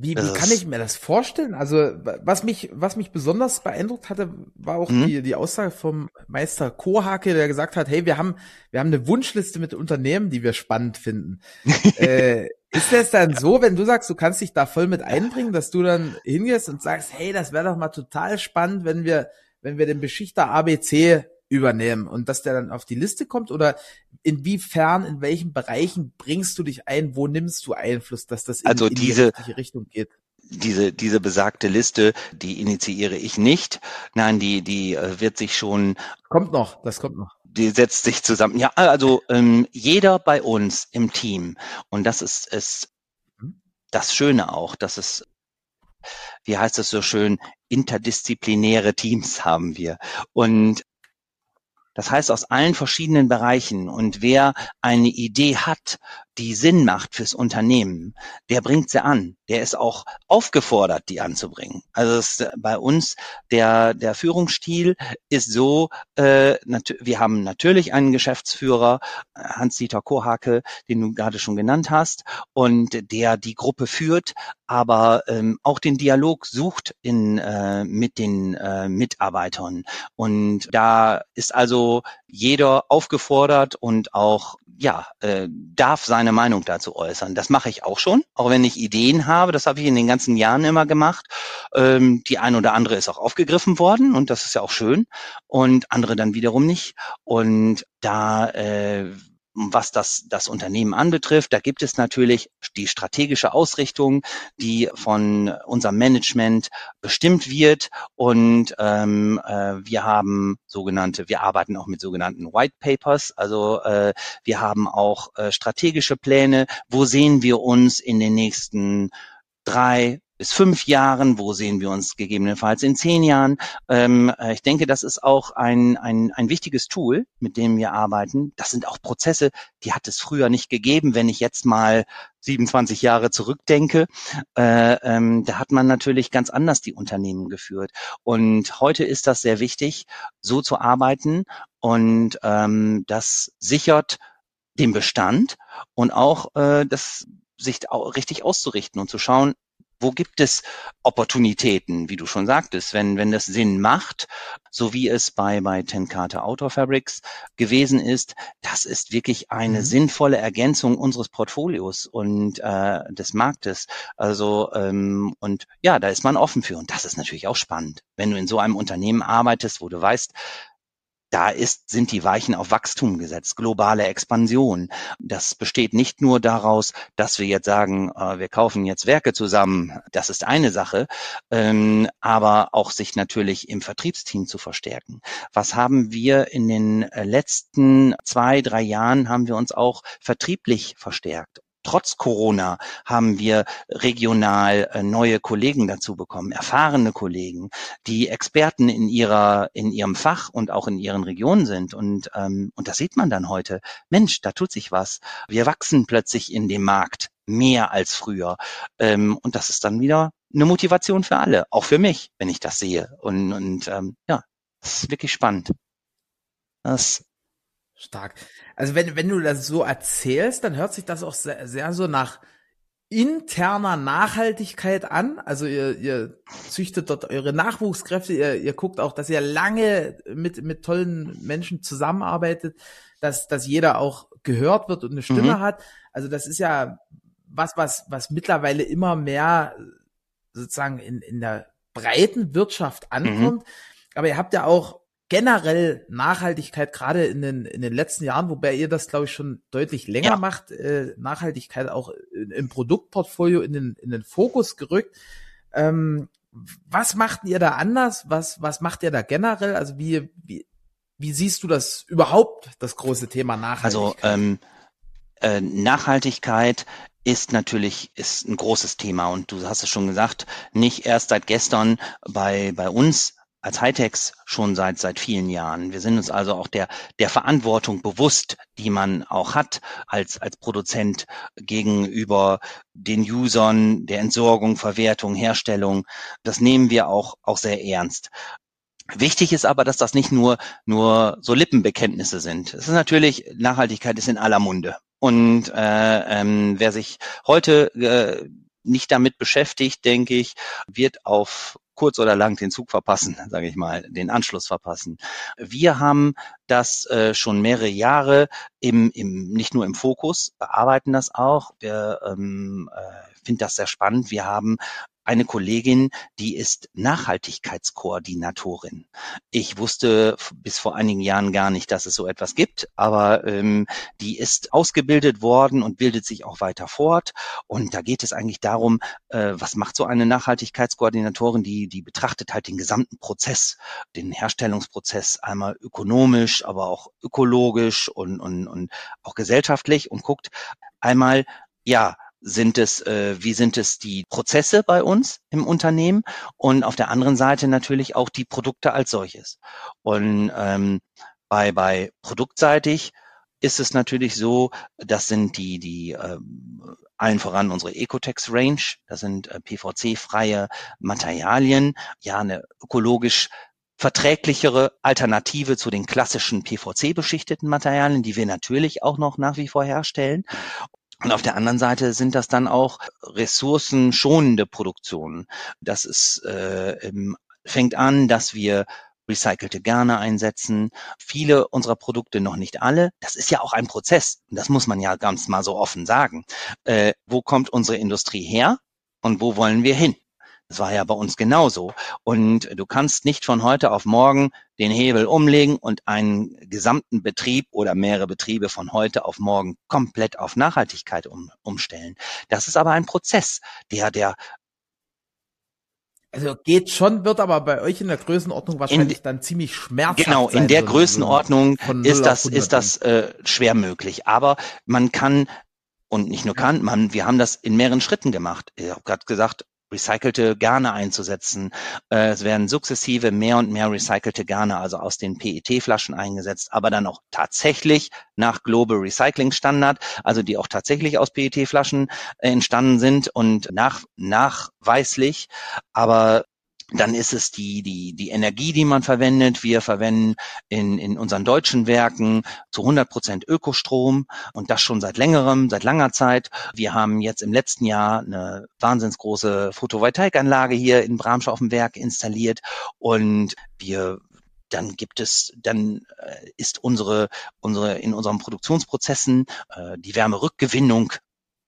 Wie, wie kann ich mir das vorstellen? Also, was mich, was mich besonders beeindruckt hatte, war auch mhm. die, die Aussage vom Meister Kohake, der gesagt hat, hey, wir haben, wir haben eine Wunschliste mit Unternehmen, die wir spannend finden. *laughs* äh, ist das dann so, wenn du sagst, du kannst dich da voll mit einbringen, dass du dann hingehst und sagst, hey, das wäre doch mal total spannend, wenn wir, wenn wir den Beschichter ABC übernehmen und dass der dann auf die Liste kommt oder inwiefern, in welchen Bereichen bringst du dich ein, wo nimmst du Einfluss, dass das in, also in diese, die Richtung geht? Diese, diese besagte Liste, die initiiere ich nicht. Nein, die, die äh, wird sich schon. Kommt noch, das kommt noch. Die setzt sich zusammen. Ja, also ähm, jeder bei uns im Team. Und das ist, ist mhm. das Schöne auch, dass es wie heißt es so schön, interdisziplinäre Teams haben wir. Und das heißt aus allen verschiedenen Bereichen. Und wer eine Idee hat, die Sinn macht fürs Unternehmen, der bringt sie an. Der ist auch aufgefordert, die anzubringen. Also es, bei uns der der Führungsstil ist so: äh, Wir haben natürlich einen Geschäftsführer, Hans-Dieter Kohake, den du gerade schon genannt hast, und der die Gruppe führt, aber ähm, auch den Dialog sucht in äh, mit den äh, Mitarbeitern. Und da ist also jeder aufgefordert und auch ja äh, darf seine Meinung dazu äußern. Das mache ich auch schon, auch wenn ich Ideen habe. Das habe ich in den ganzen Jahren immer gemacht. Ähm, die eine oder andere ist auch aufgegriffen worden und das ist ja auch schön und andere dann wiederum nicht. Und da äh, was das, das Unternehmen anbetrifft, da gibt es natürlich die strategische Ausrichtung, die von unserem Management bestimmt wird. Und ähm, äh, wir haben sogenannte, wir arbeiten auch mit sogenannten White Papers. Also äh, wir haben auch äh, strategische Pläne. Wo sehen wir uns in den nächsten drei, bis fünf Jahren, wo sehen wir uns gegebenenfalls in zehn Jahren. Ähm, äh, ich denke, das ist auch ein, ein, ein wichtiges Tool, mit dem wir arbeiten. Das sind auch Prozesse, die hat es früher nicht gegeben. Wenn ich jetzt mal 27 Jahre zurückdenke, äh, ähm, da hat man natürlich ganz anders die Unternehmen geführt. Und heute ist das sehr wichtig, so zu arbeiten und ähm, das sichert den Bestand und auch äh, das sich richtig auszurichten und zu schauen, wo gibt es Opportunitäten, wie du schon sagtest, wenn, wenn das Sinn macht, so wie es bei, bei Tenkate Outdoor Fabrics gewesen ist, das ist wirklich eine mhm. sinnvolle Ergänzung unseres Portfolios und äh, des Marktes. Also ähm, und ja, da ist man offen für und das ist natürlich auch spannend, wenn du in so einem Unternehmen arbeitest, wo du weißt, da ist, sind die Weichen auf Wachstum gesetzt, globale Expansion. Das besteht nicht nur daraus, dass wir jetzt sagen, äh, wir kaufen jetzt Werke zusammen. Das ist eine Sache, ähm, aber auch sich natürlich im Vertriebsteam zu verstärken. Was haben wir in den letzten zwei, drei Jahren haben wir uns auch vertrieblich verstärkt trotz Corona haben wir regional äh, neue Kollegen dazu bekommen, erfahrene Kollegen, die Experten in ihrer, in ihrem Fach und auch in ihren Regionen sind. Und, ähm, und das sieht man dann heute. Mensch, da tut sich was. Wir wachsen plötzlich in dem Markt mehr als früher. Ähm, und das ist dann wieder eine Motivation für alle, auch für mich, wenn ich das sehe. Und, und ähm, ja, das ist wirklich spannend. Das Stark. Also wenn, wenn du das so erzählst, dann hört sich das auch sehr, sehr so nach interner Nachhaltigkeit an. Also ihr, ihr züchtet dort eure Nachwuchskräfte, ihr, ihr guckt auch, dass ihr lange mit, mit tollen Menschen zusammenarbeitet, dass, dass jeder auch gehört wird und eine Stimme mhm. hat. Also das ist ja was, was, was mittlerweile immer mehr sozusagen in, in der breiten Wirtschaft mhm. ankommt. Mhm. Aber ihr habt ja auch generell Nachhaltigkeit gerade in den, in den letzten Jahren, wobei ihr das, glaube ich, schon deutlich länger ja. macht, äh, Nachhaltigkeit auch im Produktportfolio in den, in den Fokus gerückt. Ähm, was macht ihr da anders? Was, was macht ihr da generell? Also wie, wie, wie siehst du das überhaupt, das große Thema Nachhaltigkeit? Also ähm, äh, Nachhaltigkeit ist natürlich ist ein großes Thema und du hast es schon gesagt, nicht erst seit gestern bei bei uns als Hightechs schon seit seit vielen Jahren. Wir sind uns also auch der der Verantwortung bewusst, die man auch hat als als Produzent gegenüber den Usern, der Entsorgung, Verwertung, Herstellung. Das nehmen wir auch auch sehr ernst. Wichtig ist aber, dass das nicht nur nur so Lippenbekenntnisse sind. Es ist natürlich Nachhaltigkeit ist in aller Munde und äh, ähm, wer sich heute äh, nicht damit beschäftigt, denke ich, wird auf kurz oder lang den Zug verpassen, *laughs* sage ich mal, den Anschluss verpassen. Wir haben das äh, schon mehrere Jahre im, im nicht nur im Fokus, bearbeiten das auch. Wir ähm, äh, finden das sehr spannend. Wir haben eine Kollegin, die ist Nachhaltigkeitskoordinatorin. Ich wusste bis vor einigen Jahren gar nicht, dass es so etwas gibt, aber ähm, die ist ausgebildet worden und bildet sich auch weiter fort. Und da geht es eigentlich darum, äh, was macht so eine Nachhaltigkeitskoordinatorin, die, die betrachtet halt den gesamten Prozess, den Herstellungsprozess einmal ökonomisch, aber auch ökologisch und, und, und auch gesellschaftlich und guckt einmal, ja, sind es, äh, wie sind es die Prozesse bei uns im Unternehmen und auf der anderen Seite natürlich auch die Produkte als solches. Und ähm, bei, bei produktseitig ist es natürlich so, das sind die, die äh, allen voran unsere Ecotex Range, das sind äh, PVC-freie Materialien, ja, eine ökologisch verträglichere Alternative zu den klassischen PVC-beschichteten Materialien, die wir natürlich auch noch nach wie vor herstellen. Und auf der anderen Seite sind das dann auch ressourcenschonende Produktionen. Das ist, äh, fängt an, dass wir recycelte Garne einsetzen. Viele unserer Produkte, noch nicht alle. Das ist ja auch ein Prozess. Das muss man ja ganz mal so offen sagen. Äh, wo kommt unsere Industrie her und wo wollen wir hin? Das war ja bei uns genauso. Und du kannst nicht von heute auf morgen den Hebel umlegen und einen gesamten Betrieb oder mehrere Betriebe von heute auf morgen komplett auf Nachhaltigkeit um, umstellen. Das ist aber ein Prozess, der, der also geht schon, wird aber bei euch in der Größenordnung wahrscheinlich in, dann ziemlich schmerzhaft Genau, in der Größenordnung ist das, ist das äh, schwer möglich. Aber man kann und nicht nur kann, man, wir haben das in mehreren Schritten gemacht. Ich habe gerade gesagt, recycelte Garne einzusetzen. Äh, es werden sukzessive mehr und mehr recycelte Garne, also aus den PET-Flaschen eingesetzt, aber dann auch tatsächlich nach Global Recycling Standard, also die auch tatsächlich aus PET-Flaschen äh, entstanden sind und nach, nachweislich. Aber dann ist es die, die, die Energie, die man verwendet. Wir verwenden in, in unseren deutschen Werken zu 100 Prozent Ökostrom und das schon seit längerem, seit langer Zeit. Wir haben jetzt im letzten Jahr eine wahnsinns große Photovoltaikanlage hier in Bramsch auf dem Werk installiert und wir dann gibt es, dann äh, ist unsere, unsere in unseren Produktionsprozessen äh, die Wärmerückgewinnung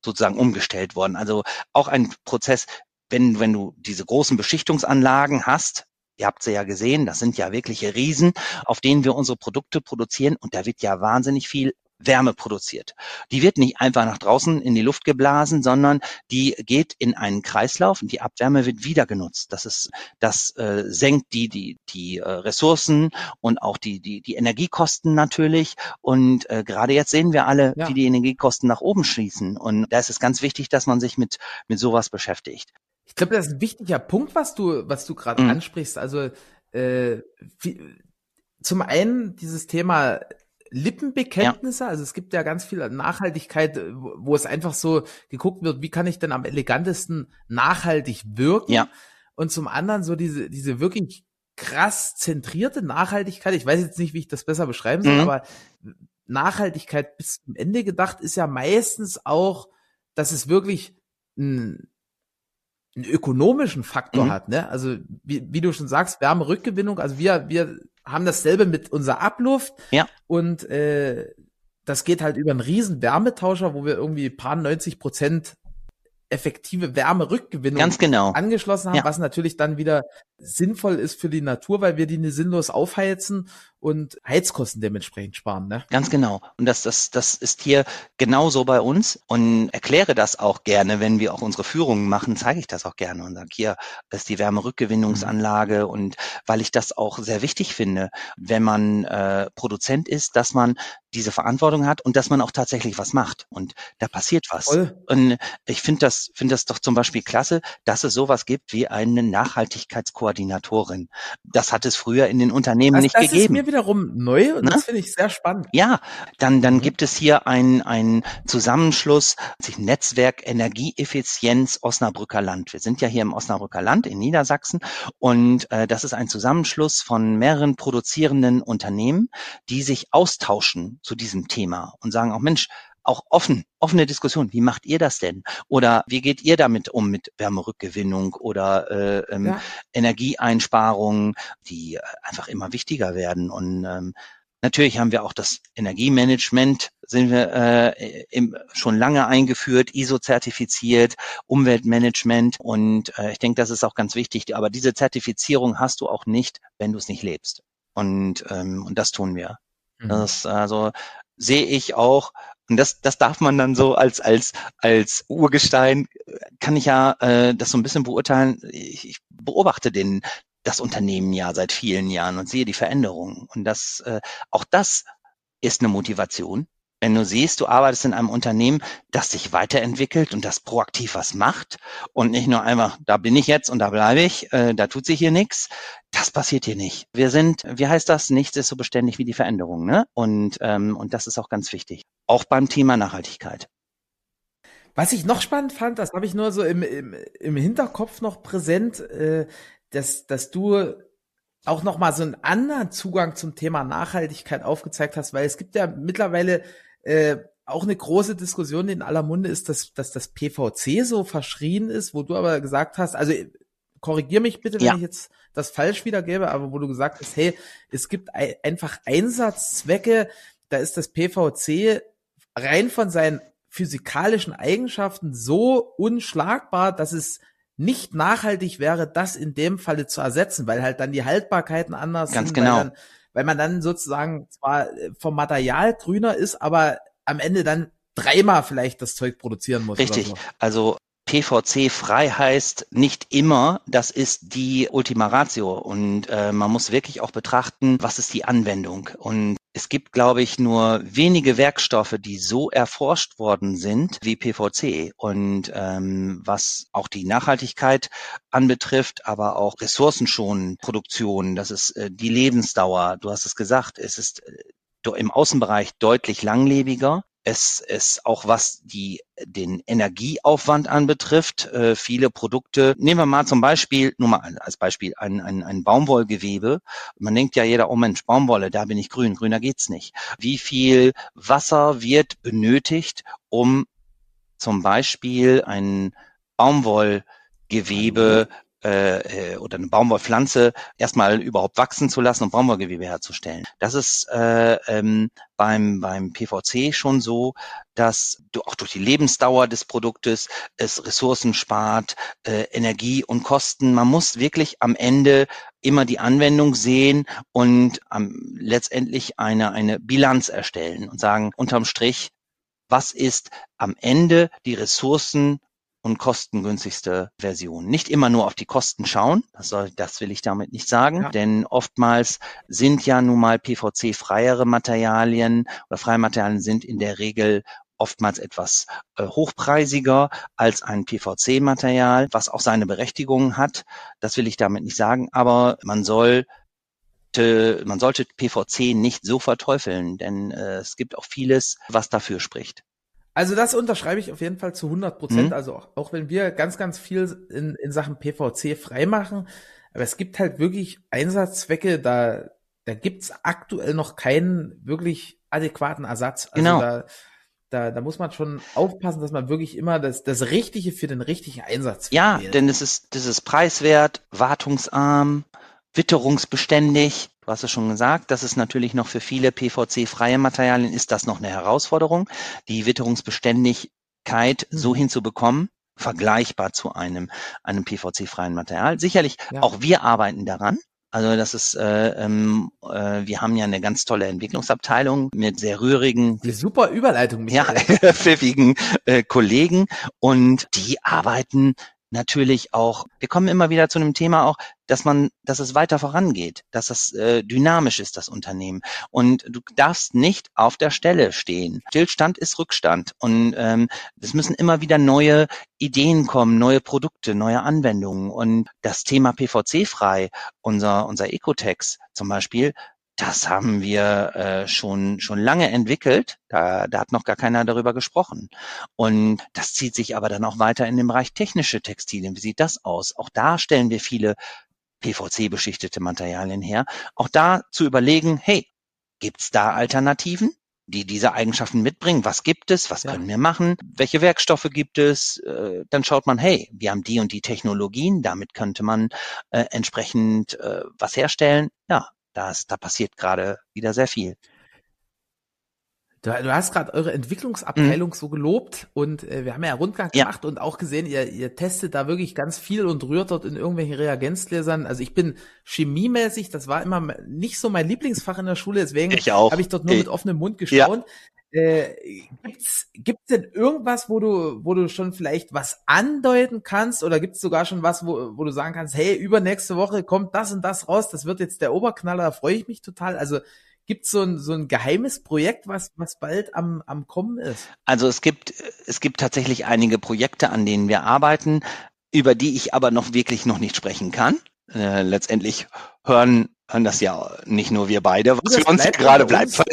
sozusagen umgestellt worden. Also auch ein Prozess, wenn, wenn du diese großen Beschichtungsanlagen hast, ihr habt sie ja gesehen, das sind ja wirkliche Riesen, auf denen wir unsere Produkte produzieren und da wird ja wahnsinnig viel Wärme produziert. Die wird nicht einfach nach draußen in die Luft geblasen, sondern die geht in einen Kreislauf und die Abwärme wird wieder genutzt. Das ist, das äh, senkt die die die äh, Ressourcen und auch die die die Energiekosten natürlich. Und äh, gerade jetzt sehen wir alle, ja. wie die Energiekosten nach oben schießen. Und da ist es ganz wichtig, dass man sich mit mit sowas beschäftigt. Ich glaube, das ist ein wichtiger Punkt, was du, was du gerade mhm. ansprichst. Also äh, wie, zum einen dieses Thema Lippenbekenntnisse, ja. also es gibt ja ganz viel Nachhaltigkeit, wo es einfach so geguckt wird, wie kann ich denn am elegantesten nachhaltig wirken? Ja. Und zum anderen so diese, diese wirklich krass zentrierte Nachhaltigkeit. Ich weiß jetzt nicht, wie ich das besser beschreiben soll, mhm. aber Nachhaltigkeit bis zum Ende gedacht ist ja meistens auch, dass es wirklich ein einen ökonomischen Faktor mhm. hat, ne? Also wie, wie du schon sagst, Wärmerückgewinnung, also wir wir haben dasselbe mit unserer Abluft ja. und äh, das geht halt über einen riesen Wärmetauscher, wo wir irgendwie paar 90 Prozent effektive Wärmerückgewinnung Ganz genau. angeschlossen haben, ja. was natürlich dann wieder sinnvoll ist für die Natur, weil wir die nicht sinnlos aufheizen und Heizkosten dementsprechend sparen. Ne? Ganz genau. Und das, das, das ist hier genauso bei uns und erkläre das auch gerne, wenn wir auch unsere Führungen machen, zeige ich das auch gerne und sage, hier ist die Wärmerückgewinnungsanlage mhm. und weil ich das auch sehr wichtig finde, wenn man äh, Produzent ist, dass man diese Verantwortung hat und dass man auch tatsächlich was macht. Und da passiert was. Voll. Und ich finde das, finde das doch zum Beispiel klasse, dass es sowas gibt wie eine Nachhaltigkeitskoordinatorin. Das hat es früher in den Unternehmen also nicht gegeben. Wiederum neu und Na? das finde ich sehr spannend. Ja, dann, dann mhm. gibt es hier ein, ein Zusammenschluss, sich Netzwerk Energieeffizienz Osnabrücker Land. Wir sind ja hier im Osnabrücker Land in Niedersachsen und äh, das ist ein Zusammenschluss von mehreren produzierenden Unternehmen, die sich austauschen zu diesem Thema und sagen auch, Mensch, auch offen, offene Diskussion. Wie macht ihr das denn? Oder wie geht ihr damit um mit Wärmerückgewinnung oder äh, ähm, ja. Energieeinsparungen, die einfach immer wichtiger werden? Und ähm, natürlich haben wir auch das Energiemanagement, sind wir äh, im, schon lange eingeführt, ISO-zertifiziert, Umweltmanagement und äh, ich denke, das ist auch ganz wichtig. Aber diese Zertifizierung hast du auch nicht, wenn du es nicht lebst. Und, ähm, und das tun wir. Mhm. Das also sehe ich auch, und das, das darf man dann so als, als, als Urgestein, kann ich ja äh, das so ein bisschen beurteilen. Ich, ich beobachte den, das Unternehmen ja seit vielen Jahren und sehe die Veränderungen. Und das, äh, auch das ist eine Motivation, wenn du siehst, du arbeitest in einem Unternehmen, das sich weiterentwickelt und das proaktiv was macht und nicht nur einfach, da bin ich jetzt und da bleibe ich, äh, da tut sich hier nichts, das passiert hier nicht. Wir sind, wie heißt das, nichts ist so beständig wie die Veränderung. Ne? Und, ähm, und das ist auch ganz wichtig. Auch beim Thema Nachhaltigkeit. Was ich noch spannend fand, das habe ich nur so im, im, im Hinterkopf noch präsent, äh, dass, dass du auch noch mal so einen anderen Zugang zum Thema Nachhaltigkeit aufgezeigt hast, weil es gibt ja mittlerweile äh, auch eine große Diskussion in aller Munde ist, dass, dass das PVC so verschrien ist, wo du aber gesagt hast, also korrigier mich bitte, wenn ja. ich jetzt das falsch wiedergebe, aber wo du gesagt hast, hey, es gibt einfach Einsatzzwecke, da ist das PVC rein von seinen physikalischen Eigenschaften so unschlagbar, dass es nicht nachhaltig wäre, das in dem Falle zu ersetzen, weil halt dann die Haltbarkeiten anders Ganz sind, genau. Weil, dann, weil man dann sozusagen zwar vom Material grüner ist, aber am Ende dann dreimal vielleicht das Zeug produzieren muss. Richtig. So. Also PVC frei heißt nicht immer, das ist die Ultima Ratio. Und äh, man muss wirklich auch betrachten, was ist die Anwendung. Und es gibt, glaube ich, nur wenige Werkstoffe, die so erforscht worden sind wie PVC. Und ähm, was auch die Nachhaltigkeit anbetrifft, aber auch ressourcenschonende Produktion, das ist äh, die Lebensdauer. Du hast es gesagt, es ist äh, im Außenbereich deutlich langlebiger es ist auch was die den Energieaufwand anbetrifft. Äh, viele Produkte, nehmen wir mal zum Beispiel, nur mal als Beispiel ein, ein, ein Baumwollgewebe. Man denkt ja jeder, oh Mensch, Baumwolle, da bin ich grün, grüner geht's nicht. Wie viel Wasser wird benötigt, um zum Beispiel ein Baumwollgewebe äh, äh, oder eine Baumwollpflanze erstmal überhaupt wachsen zu lassen und Baumwollgewebe herzustellen. Das ist äh, ähm, beim, beim PVC schon so, dass du auch durch die Lebensdauer des Produktes es Ressourcen spart, äh, Energie und Kosten. Man muss wirklich am Ende immer die Anwendung sehen und ähm, letztendlich eine, eine Bilanz erstellen und sagen, unterm Strich, was ist am Ende die Ressourcen und kostengünstigste Version. Nicht immer nur auf die Kosten schauen, das, soll, das will ich damit nicht sagen, ja. denn oftmals sind ja nun mal PVC-freiere Materialien oder freie Materialien sind in der Regel oftmals etwas äh, hochpreisiger als ein PVC-Material, was auch seine Berechtigung hat. Das will ich damit nicht sagen, aber man soll man sollte PVC nicht so verteufeln, denn äh, es gibt auch vieles, was dafür spricht. Also das unterschreibe ich auf jeden Fall zu 100 Prozent. Mhm. Also auch, auch, wenn wir ganz, ganz viel in, in Sachen PVC freimachen, aber es gibt halt wirklich Einsatzzwecke, da, da gibt's aktuell noch keinen wirklich adäquaten Ersatz. Also genau. Da, da, da muss man schon aufpassen, dass man wirklich immer das, das Richtige für den richtigen Einsatz Ja, wählt. denn es ist, das ist preiswert, wartungsarm, witterungsbeständig. Du hast es schon gesagt, das ist natürlich noch für viele PVC-freie Materialien ist das noch eine Herausforderung, die Witterungsbeständigkeit mhm. so hinzubekommen, vergleichbar zu einem, einem PVC-freien Material. Sicherlich, ja. auch wir arbeiten daran. Also das ist, äh, ähm, äh, wir haben ja eine ganz tolle Entwicklungsabteilung mit sehr rührigen, die super Überleitung, ja, *laughs* pfiffigen äh, Kollegen und die arbeiten natürlich auch, wir kommen immer wieder zu einem Thema auch, dass man, dass es weiter vorangeht, dass es äh, dynamisch ist, das Unternehmen. Und du darfst nicht auf der Stelle stehen. Stillstand ist Rückstand. Und ähm, es müssen immer wieder neue Ideen kommen, neue Produkte, neue Anwendungen. Und das Thema PVC-frei, unser, unser Ecotex zum Beispiel, das haben wir äh, schon schon lange entwickelt. Da, da hat noch gar keiner darüber gesprochen. Und das zieht sich aber dann auch weiter in den Bereich technische Textilien. Wie sieht das aus? Auch da stellen wir viele PVC-beschichtete Materialien her. Auch da zu überlegen, hey, gibt's da Alternativen? die diese Eigenschaften mitbringen. Was gibt es? Was ja. können wir machen? Welche Werkstoffe gibt es? Äh, dann schaut man, hey, wir haben die und die Technologien, damit könnte man äh, entsprechend äh, was herstellen. Ja, das, da passiert gerade wieder sehr viel. Du, du hast gerade eure Entwicklungsabteilung mhm. so gelobt und äh, wir haben ja Rundgang ja. gemacht und auch gesehen, ihr, ihr testet da wirklich ganz viel und rührt dort in irgendwelchen Reagenzgläsern. Also ich bin chemiemäßig, das war immer nicht so mein Lieblingsfach in der Schule, deswegen habe ich dort nur ich, mit offenem Mund gestaunt. Ja. Äh, gibt's, gibt's denn irgendwas, wo du, wo du schon vielleicht was andeuten kannst oder gibt's sogar schon was, wo, wo du sagen kannst, hey, übernächste Woche kommt das und das raus, das wird jetzt der Oberknaller, da freue ich mich total. Also gibt's so ein, so ein geheimes Projekt, was, was bald am, am Kommen ist? Also es gibt, es gibt tatsächlich einige Projekte, an denen wir arbeiten, über die ich aber noch wirklich noch nicht sprechen kann. Äh, letztendlich hören hören das ja nicht nur wir beide, was für uns gerade bleibt von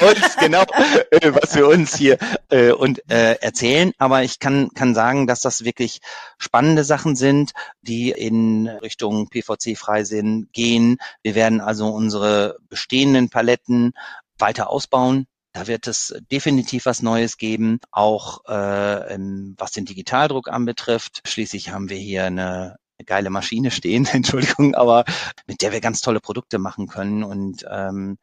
uns, *laughs* genau, äh, was wir uns hier äh, und äh, erzählen. Aber ich kann kann sagen, dass das wirklich spannende Sachen sind, die in Richtung PVC-frei sind, gehen. Wir werden also unsere bestehenden Paletten weiter ausbauen. Da wird es definitiv was Neues geben, auch äh, was den Digitaldruck anbetrifft. Schließlich haben wir hier eine geile Maschine stehen, *laughs* Entschuldigung, aber mit der wir ganz tolle Produkte machen können und ähm,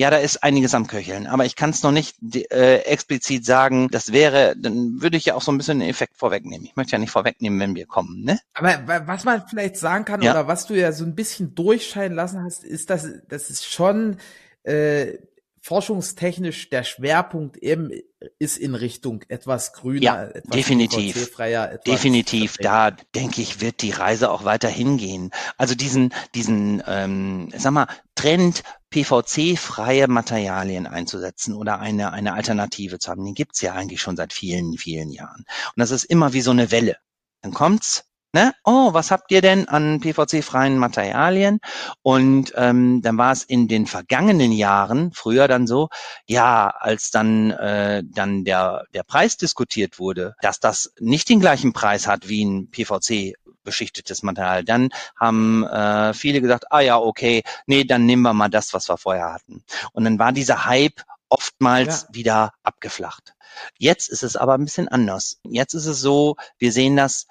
ja, da ist einiges am Köcheln, aber ich kann es noch nicht äh, explizit sagen. Das wäre, dann würde ich ja auch so ein bisschen den Effekt vorwegnehmen. Ich möchte ja nicht vorwegnehmen, wenn wir kommen, ne? Aber was man vielleicht sagen kann ja. oder was du ja so ein bisschen durchscheinen lassen hast, ist, dass das ist schon äh, forschungstechnisch der Schwerpunkt eben ist in Richtung etwas grüner, ja, etwas definitiv, etwas definitiv. Da denke ich, wird die Reise auch weiter hingehen. Also diesen, diesen, ähm, sag mal, Trend PVC-freie Materialien einzusetzen oder eine eine Alternative zu haben, den gibt's ja eigentlich schon seit vielen, vielen Jahren. Und das ist immer wie so eine Welle. Dann kommt's, Ne? Oh, was habt ihr denn an PVC-freien Materialien? Und ähm, dann war es in den vergangenen Jahren, früher dann so, ja, als dann äh, dann der der Preis diskutiert wurde, dass das nicht den gleichen Preis hat wie ein PVC beschichtetes Material. Dann haben äh, viele gesagt, ah ja, okay, nee, dann nehmen wir mal das, was wir vorher hatten. Und dann war dieser Hype oftmals ja. wieder abgeflacht. Jetzt ist es aber ein bisschen anders. Jetzt ist es so, wir sehen das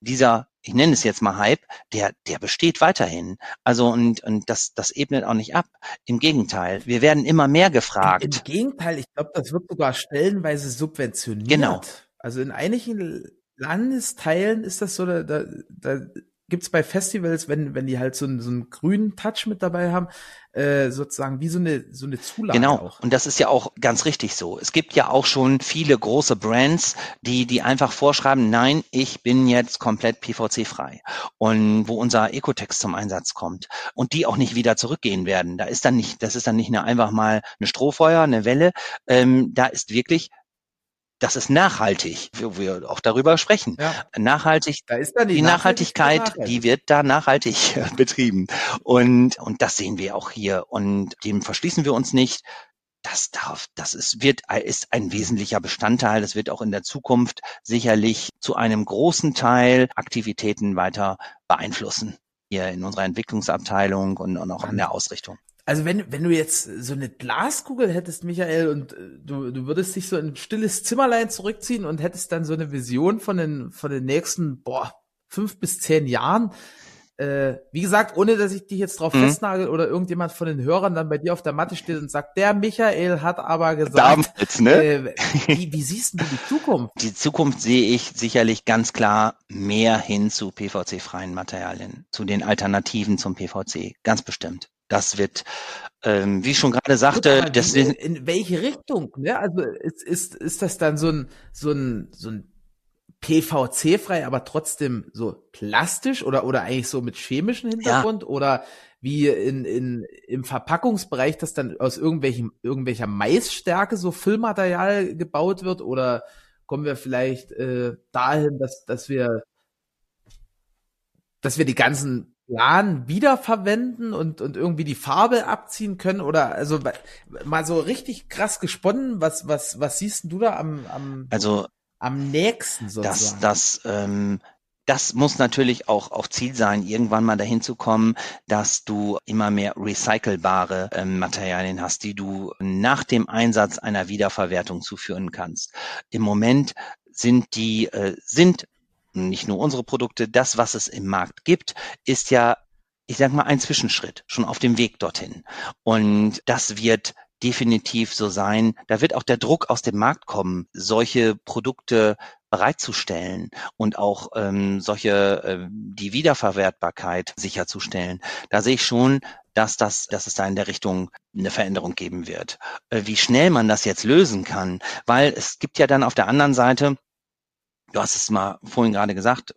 dieser, ich nenne es jetzt mal Hype, der, der besteht weiterhin. Also und, und das, das ebnet auch nicht ab. Im Gegenteil, wir werden immer mehr gefragt. Im, Gegenteil, ich glaube, das wird sogar stellenweise subventioniert. Genau. Also in einigen Landesteilen ist das so, da, da, da gibt's bei Festivals, wenn, wenn die halt so einen, so einen grünen Touch mit dabei haben, äh, sozusagen wie so eine, so eine Zulage genau. auch. Und das ist ja auch ganz richtig so. Es gibt ja auch schon viele große Brands, die, die einfach vorschreiben, nein, ich bin jetzt komplett PVC-frei. Und wo unser Ecotext zum Einsatz kommt. Und die auch nicht wieder zurückgehen werden. Da ist dann nicht, das ist dann nicht eine, einfach mal eine Strohfeuer, eine Welle. Ähm, da ist wirklich das ist nachhaltig, wo wir auch darüber sprechen. Ja. Nachhaltig, da ist dann die, die Nachhaltigkeit, Nachhaltigkeit, die wird da nachhaltig *laughs* betrieben. Und, und das sehen wir auch hier. Und dem verschließen wir uns nicht. Das darf, das ist, wird, ist ein wesentlicher Bestandteil. Das wird auch in der Zukunft sicherlich zu einem großen Teil Aktivitäten weiter beeinflussen. Hier in unserer Entwicklungsabteilung und, und auch in der Ausrichtung. Also wenn, wenn du jetzt so eine Glaskugel hättest, Michael, und äh, du, du würdest dich so in ein stilles Zimmerlein zurückziehen und hättest dann so eine Vision von den, von den nächsten, boah, fünf bis zehn Jahren. Äh, wie gesagt, ohne dass ich dich jetzt drauf mhm. festnagel oder irgendjemand von den Hörern dann bei dir auf der Matte steht und sagt, der Michael hat aber gesagt, Damals, ne? äh, wie, wie siehst du die Zukunft? Die Zukunft sehe ich sicherlich ganz klar mehr hin zu PVC-freien Materialien, zu den Alternativen zum PVC, ganz bestimmt. Das wird, ähm, wie ich schon gerade sagte, Gut, das in, in welche Richtung? Ne? Also ist, ist, ist das dann so ein so ein so ein PVC-frei, aber trotzdem so plastisch oder oder eigentlich so mit chemischem Hintergrund ja. oder wie in, in im Verpackungsbereich, das dann aus irgendwelchen irgendwelcher Maisstärke so Füllmaterial gebaut wird oder kommen wir vielleicht äh, dahin, dass dass wir dass wir die ganzen Plan wiederverwenden und, und irgendwie die Farbe abziehen können oder also mal so richtig krass gesponnen, was, was, was siehst du da am, am, also, am nächsten sozusagen? Das, das, ähm, das muss natürlich auch, auch Ziel sein, irgendwann mal dahin zu kommen, dass du immer mehr recycelbare ähm, Materialien hast, die du nach dem Einsatz einer Wiederverwertung zuführen kannst. Im Moment sind die, äh, sind nicht nur unsere Produkte, das, was es im Markt gibt, ist ja, ich sag mal, ein Zwischenschritt, schon auf dem Weg dorthin. Und das wird definitiv so sein. Da wird auch der Druck aus dem Markt kommen, solche Produkte bereitzustellen und auch ähm, solche äh, die Wiederverwertbarkeit sicherzustellen. Da sehe ich schon, dass das, dass es da in der Richtung eine Veränderung geben wird. Äh, wie schnell man das jetzt lösen kann, weil es gibt ja dann auf der anderen Seite du hast es mal vorhin gerade gesagt,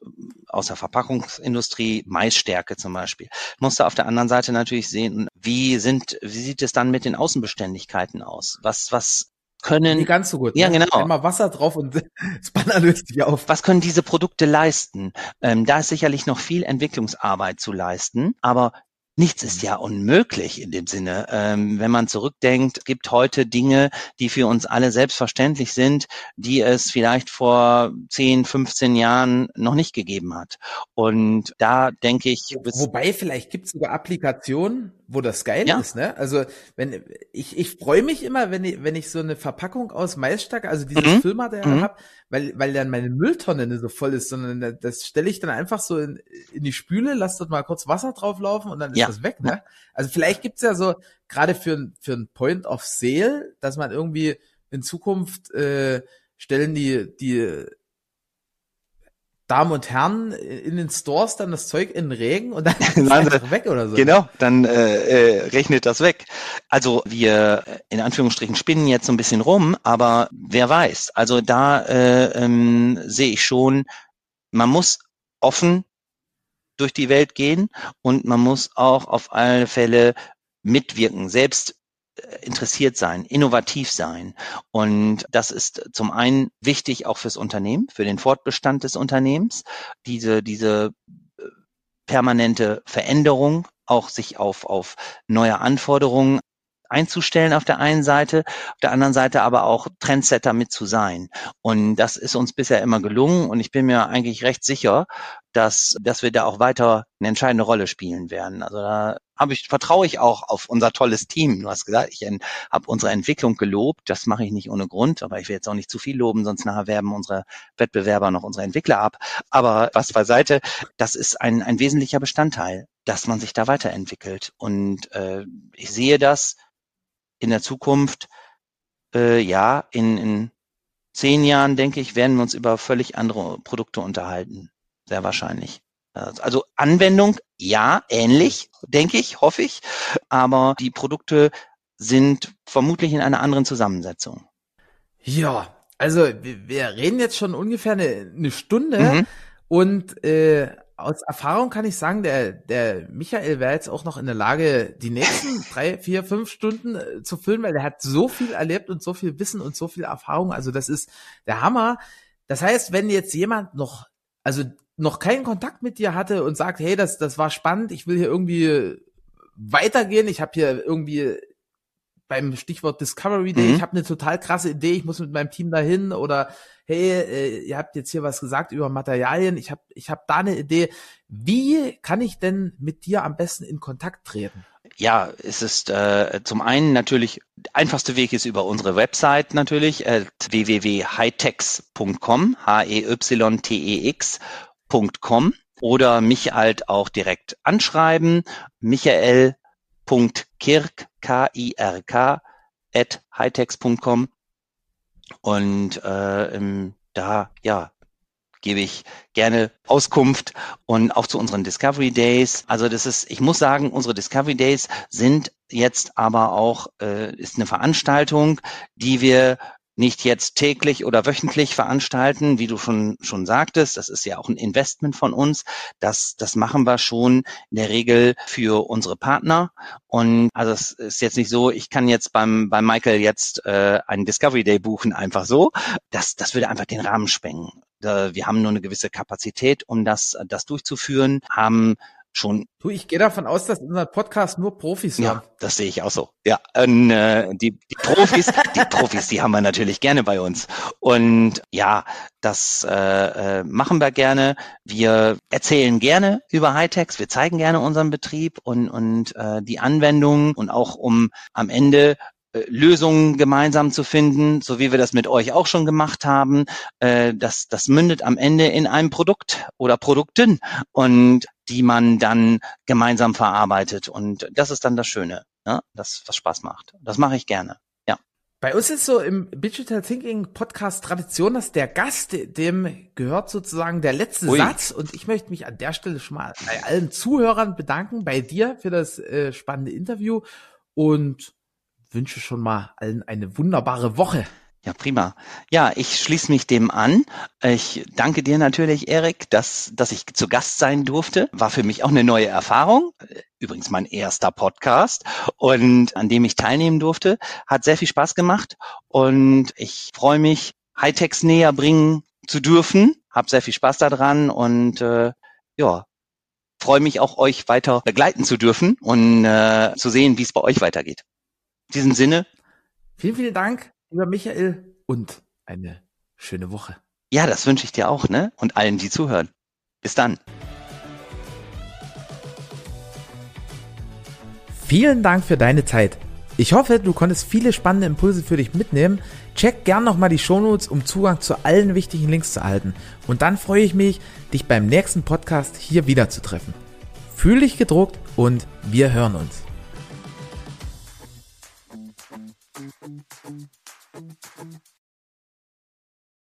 aus der Verpackungsindustrie, Maisstärke zum Beispiel. Musst du auf der anderen Seite natürlich sehen, wie sind, wie sieht es dann mit den Außenbeständigkeiten aus? Was, was können. Nicht ganz so gut. Ja, ne? genau. Einmal Wasser drauf und *laughs* das Banner löst sich auf. Was können diese Produkte leisten? Ähm, da ist sicherlich noch viel Entwicklungsarbeit zu leisten, aber Nichts ist ja unmöglich in dem Sinne. Ähm, wenn man zurückdenkt, es gibt heute Dinge, die für uns alle selbstverständlich sind, die es vielleicht vor 10, 15 Jahren noch nicht gegeben hat. Und da denke ich. Wobei, vielleicht gibt es sogar Applikationen, wo das geil ja. ist, ne? Also wenn ich ich freue mich immer, wenn ich wenn ich so eine Verpackung aus Maisstärke, also dieses mhm. Füllmaterial mhm. habe, weil weil dann meine Mülltonne nicht so voll ist, sondern das stelle ich dann einfach so in, in die Spüle, lass dort mal kurz Wasser drauflaufen und dann ist ja. das weg, ne? Also vielleicht gibt's ja so gerade für für ein Point of Sale, dass man irgendwie in Zukunft äh, stellen die die Damen und Herren in den Stores dann das Zeug in den Regen und dann *laughs* ist es einfach weg oder so. Genau, dann äh, äh, rechnet das weg. Also wir in Anführungsstrichen spinnen jetzt so ein bisschen rum, aber wer weiß. Also da äh, ähm, sehe ich schon, man muss offen durch die Welt gehen und man muss auch auf alle Fälle mitwirken. Selbst interessiert sein, innovativ sein. Und das ist zum einen wichtig auch fürs Unternehmen, für den Fortbestand des Unternehmens, diese, diese äh, permanente Veränderung, auch sich auf, auf neue Anforderungen einzustellen auf der einen Seite, auf der anderen Seite aber auch Trendsetter mit zu sein. Und das ist uns bisher immer gelungen und ich bin mir eigentlich recht sicher, dass, dass wir da auch weiter eine entscheidende Rolle spielen werden. Also da habe ich, vertraue ich auch auf unser tolles Team. Du hast gesagt, ich habe unsere Entwicklung gelobt. Das mache ich nicht ohne Grund, aber ich will jetzt auch nicht zu viel loben, sonst nachher werben unsere Wettbewerber noch unsere Entwickler ab. Aber was beiseite, das ist ein, ein wesentlicher Bestandteil, dass man sich da weiterentwickelt. Und äh, ich sehe das in der Zukunft, äh, ja, in, in zehn Jahren, denke ich, werden wir uns über völlig andere Produkte unterhalten. Sehr wahrscheinlich. Also Anwendung, ja, ähnlich, denke ich, hoffe ich. Aber die Produkte sind vermutlich in einer anderen Zusammensetzung. Ja, also wir reden jetzt schon ungefähr eine, eine Stunde mhm. und äh, aus Erfahrung kann ich sagen, der, der Michael wäre jetzt auch noch in der Lage, die nächsten *laughs* drei, vier, fünf Stunden äh, zu füllen, weil der hat so viel erlebt und so viel Wissen und so viel Erfahrung. Also das ist der Hammer. Das heißt, wenn jetzt jemand noch, also noch keinen Kontakt mit dir hatte und sagt, hey, das, das war spannend, ich will hier irgendwie weitergehen, ich habe hier irgendwie beim Stichwort Discovery Day, mhm. ich habe eine total krasse Idee, ich muss mit meinem Team dahin oder hey, äh, ihr habt jetzt hier was gesagt über Materialien, ich habe ich hab da eine Idee. Wie kann ich denn mit dir am besten in Kontakt treten? Ja, es ist äh, zum einen natürlich, einfachste Weg ist über unsere Website natürlich, äh, www.hightex.com, H-E-Y-T-E-X.com oder mich halt auch direkt anschreiben, michael.kirk, K-I-R-K, at hightex.com und äh, da, ja, gebe ich gerne Auskunft und auch zu unseren Discovery Days. Also das ist, ich muss sagen, unsere Discovery Days sind jetzt aber auch, äh, ist eine Veranstaltung, die wir nicht jetzt täglich oder wöchentlich veranstalten, wie du schon, schon sagtest. Das ist ja auch ein Investment von uns. Das, das machen wir schon in der Regel für unsere Partner. Und also es ist jetzt nicht so, ich kann jetzt beim, beim Michael jetzt äh, einen Discovery Day buchen, einfach so. Das, das würde einfach den Rahmen sprengen. Wir haben nur eine gewisse Kapazität, um das, das durchzuführen, haben schon. Du, ich gehe davon aus, dass unser Podcast nur Profis ja, haben. Ja, das sehe ich auch so. Ja, und, äh, die, die Profis, *laughs* die Profis, die haben wir natürlich gerne bei uns. Und ja, das äh, äh, machen wir gerne. Wir erzählen gerne über Hightechs, wir zeigen gerne unseren Betrieb und, und äh, die Anwendungen und auch um am Ende äh, Lösungen gemeinsam zu finden, so wie wir das mit euch auch schon gemacht haben. Äh, das, das mündet am Ende in einem Produkt oder Produkten und die man dann gemeinsam verarbeitet. Und das ist dann das Schöne, ne? das was Spaß macht. Das mache ich gerne. Ja. Bei uns ist so im Digital Thinking Podcast Tradition, dass der Gast, dem gehört sozusagen der letzte Ui. Satz. Und ich möchte mich an der Stelle schon mal bei allen Zuhörern bedanken, bei dir für das äh, spannende Interview und wünsche schon mal allen eine wunderbare Woche. Ja, prima. Ja, ich schließe mich dem an. Ich danke dir natürlich, Erik, dass, dass ich zu Gast sein durfte. War für mich auch eine neue Erfahrung. Übrigens mein erster Podcast und an dem ich teilnehmen durfte. Hat sehr viel Spaß gemacht und ich freue mich, Hightechs näher bringen zu dürfen. Hab sehr viel Spaß daran und äh, ja, freue mich auch euch weiter begleiten zu dürfen und äh, zu sehen, wie es bei euch weitergeht. In diesem Sinne. Vielen, vielen Dank, lieber Michael, und eine schöne Woche. Ja, das wünsche ich dir auch, ne? Und allen, die zuhören. Bis dann. Vielen Dank für deine Zeit. Ich hoffe, du konntest viele spannende Impulse für dich mitnehmen. Check gern nochmal die Shownotes, um Zugang zu allen wichtigen Links zu erhalten. Und dann freue ich mich, dich beim nächsten Podcast hier wieder zu treffen. Fühl dich gedruckt und wir hören uns.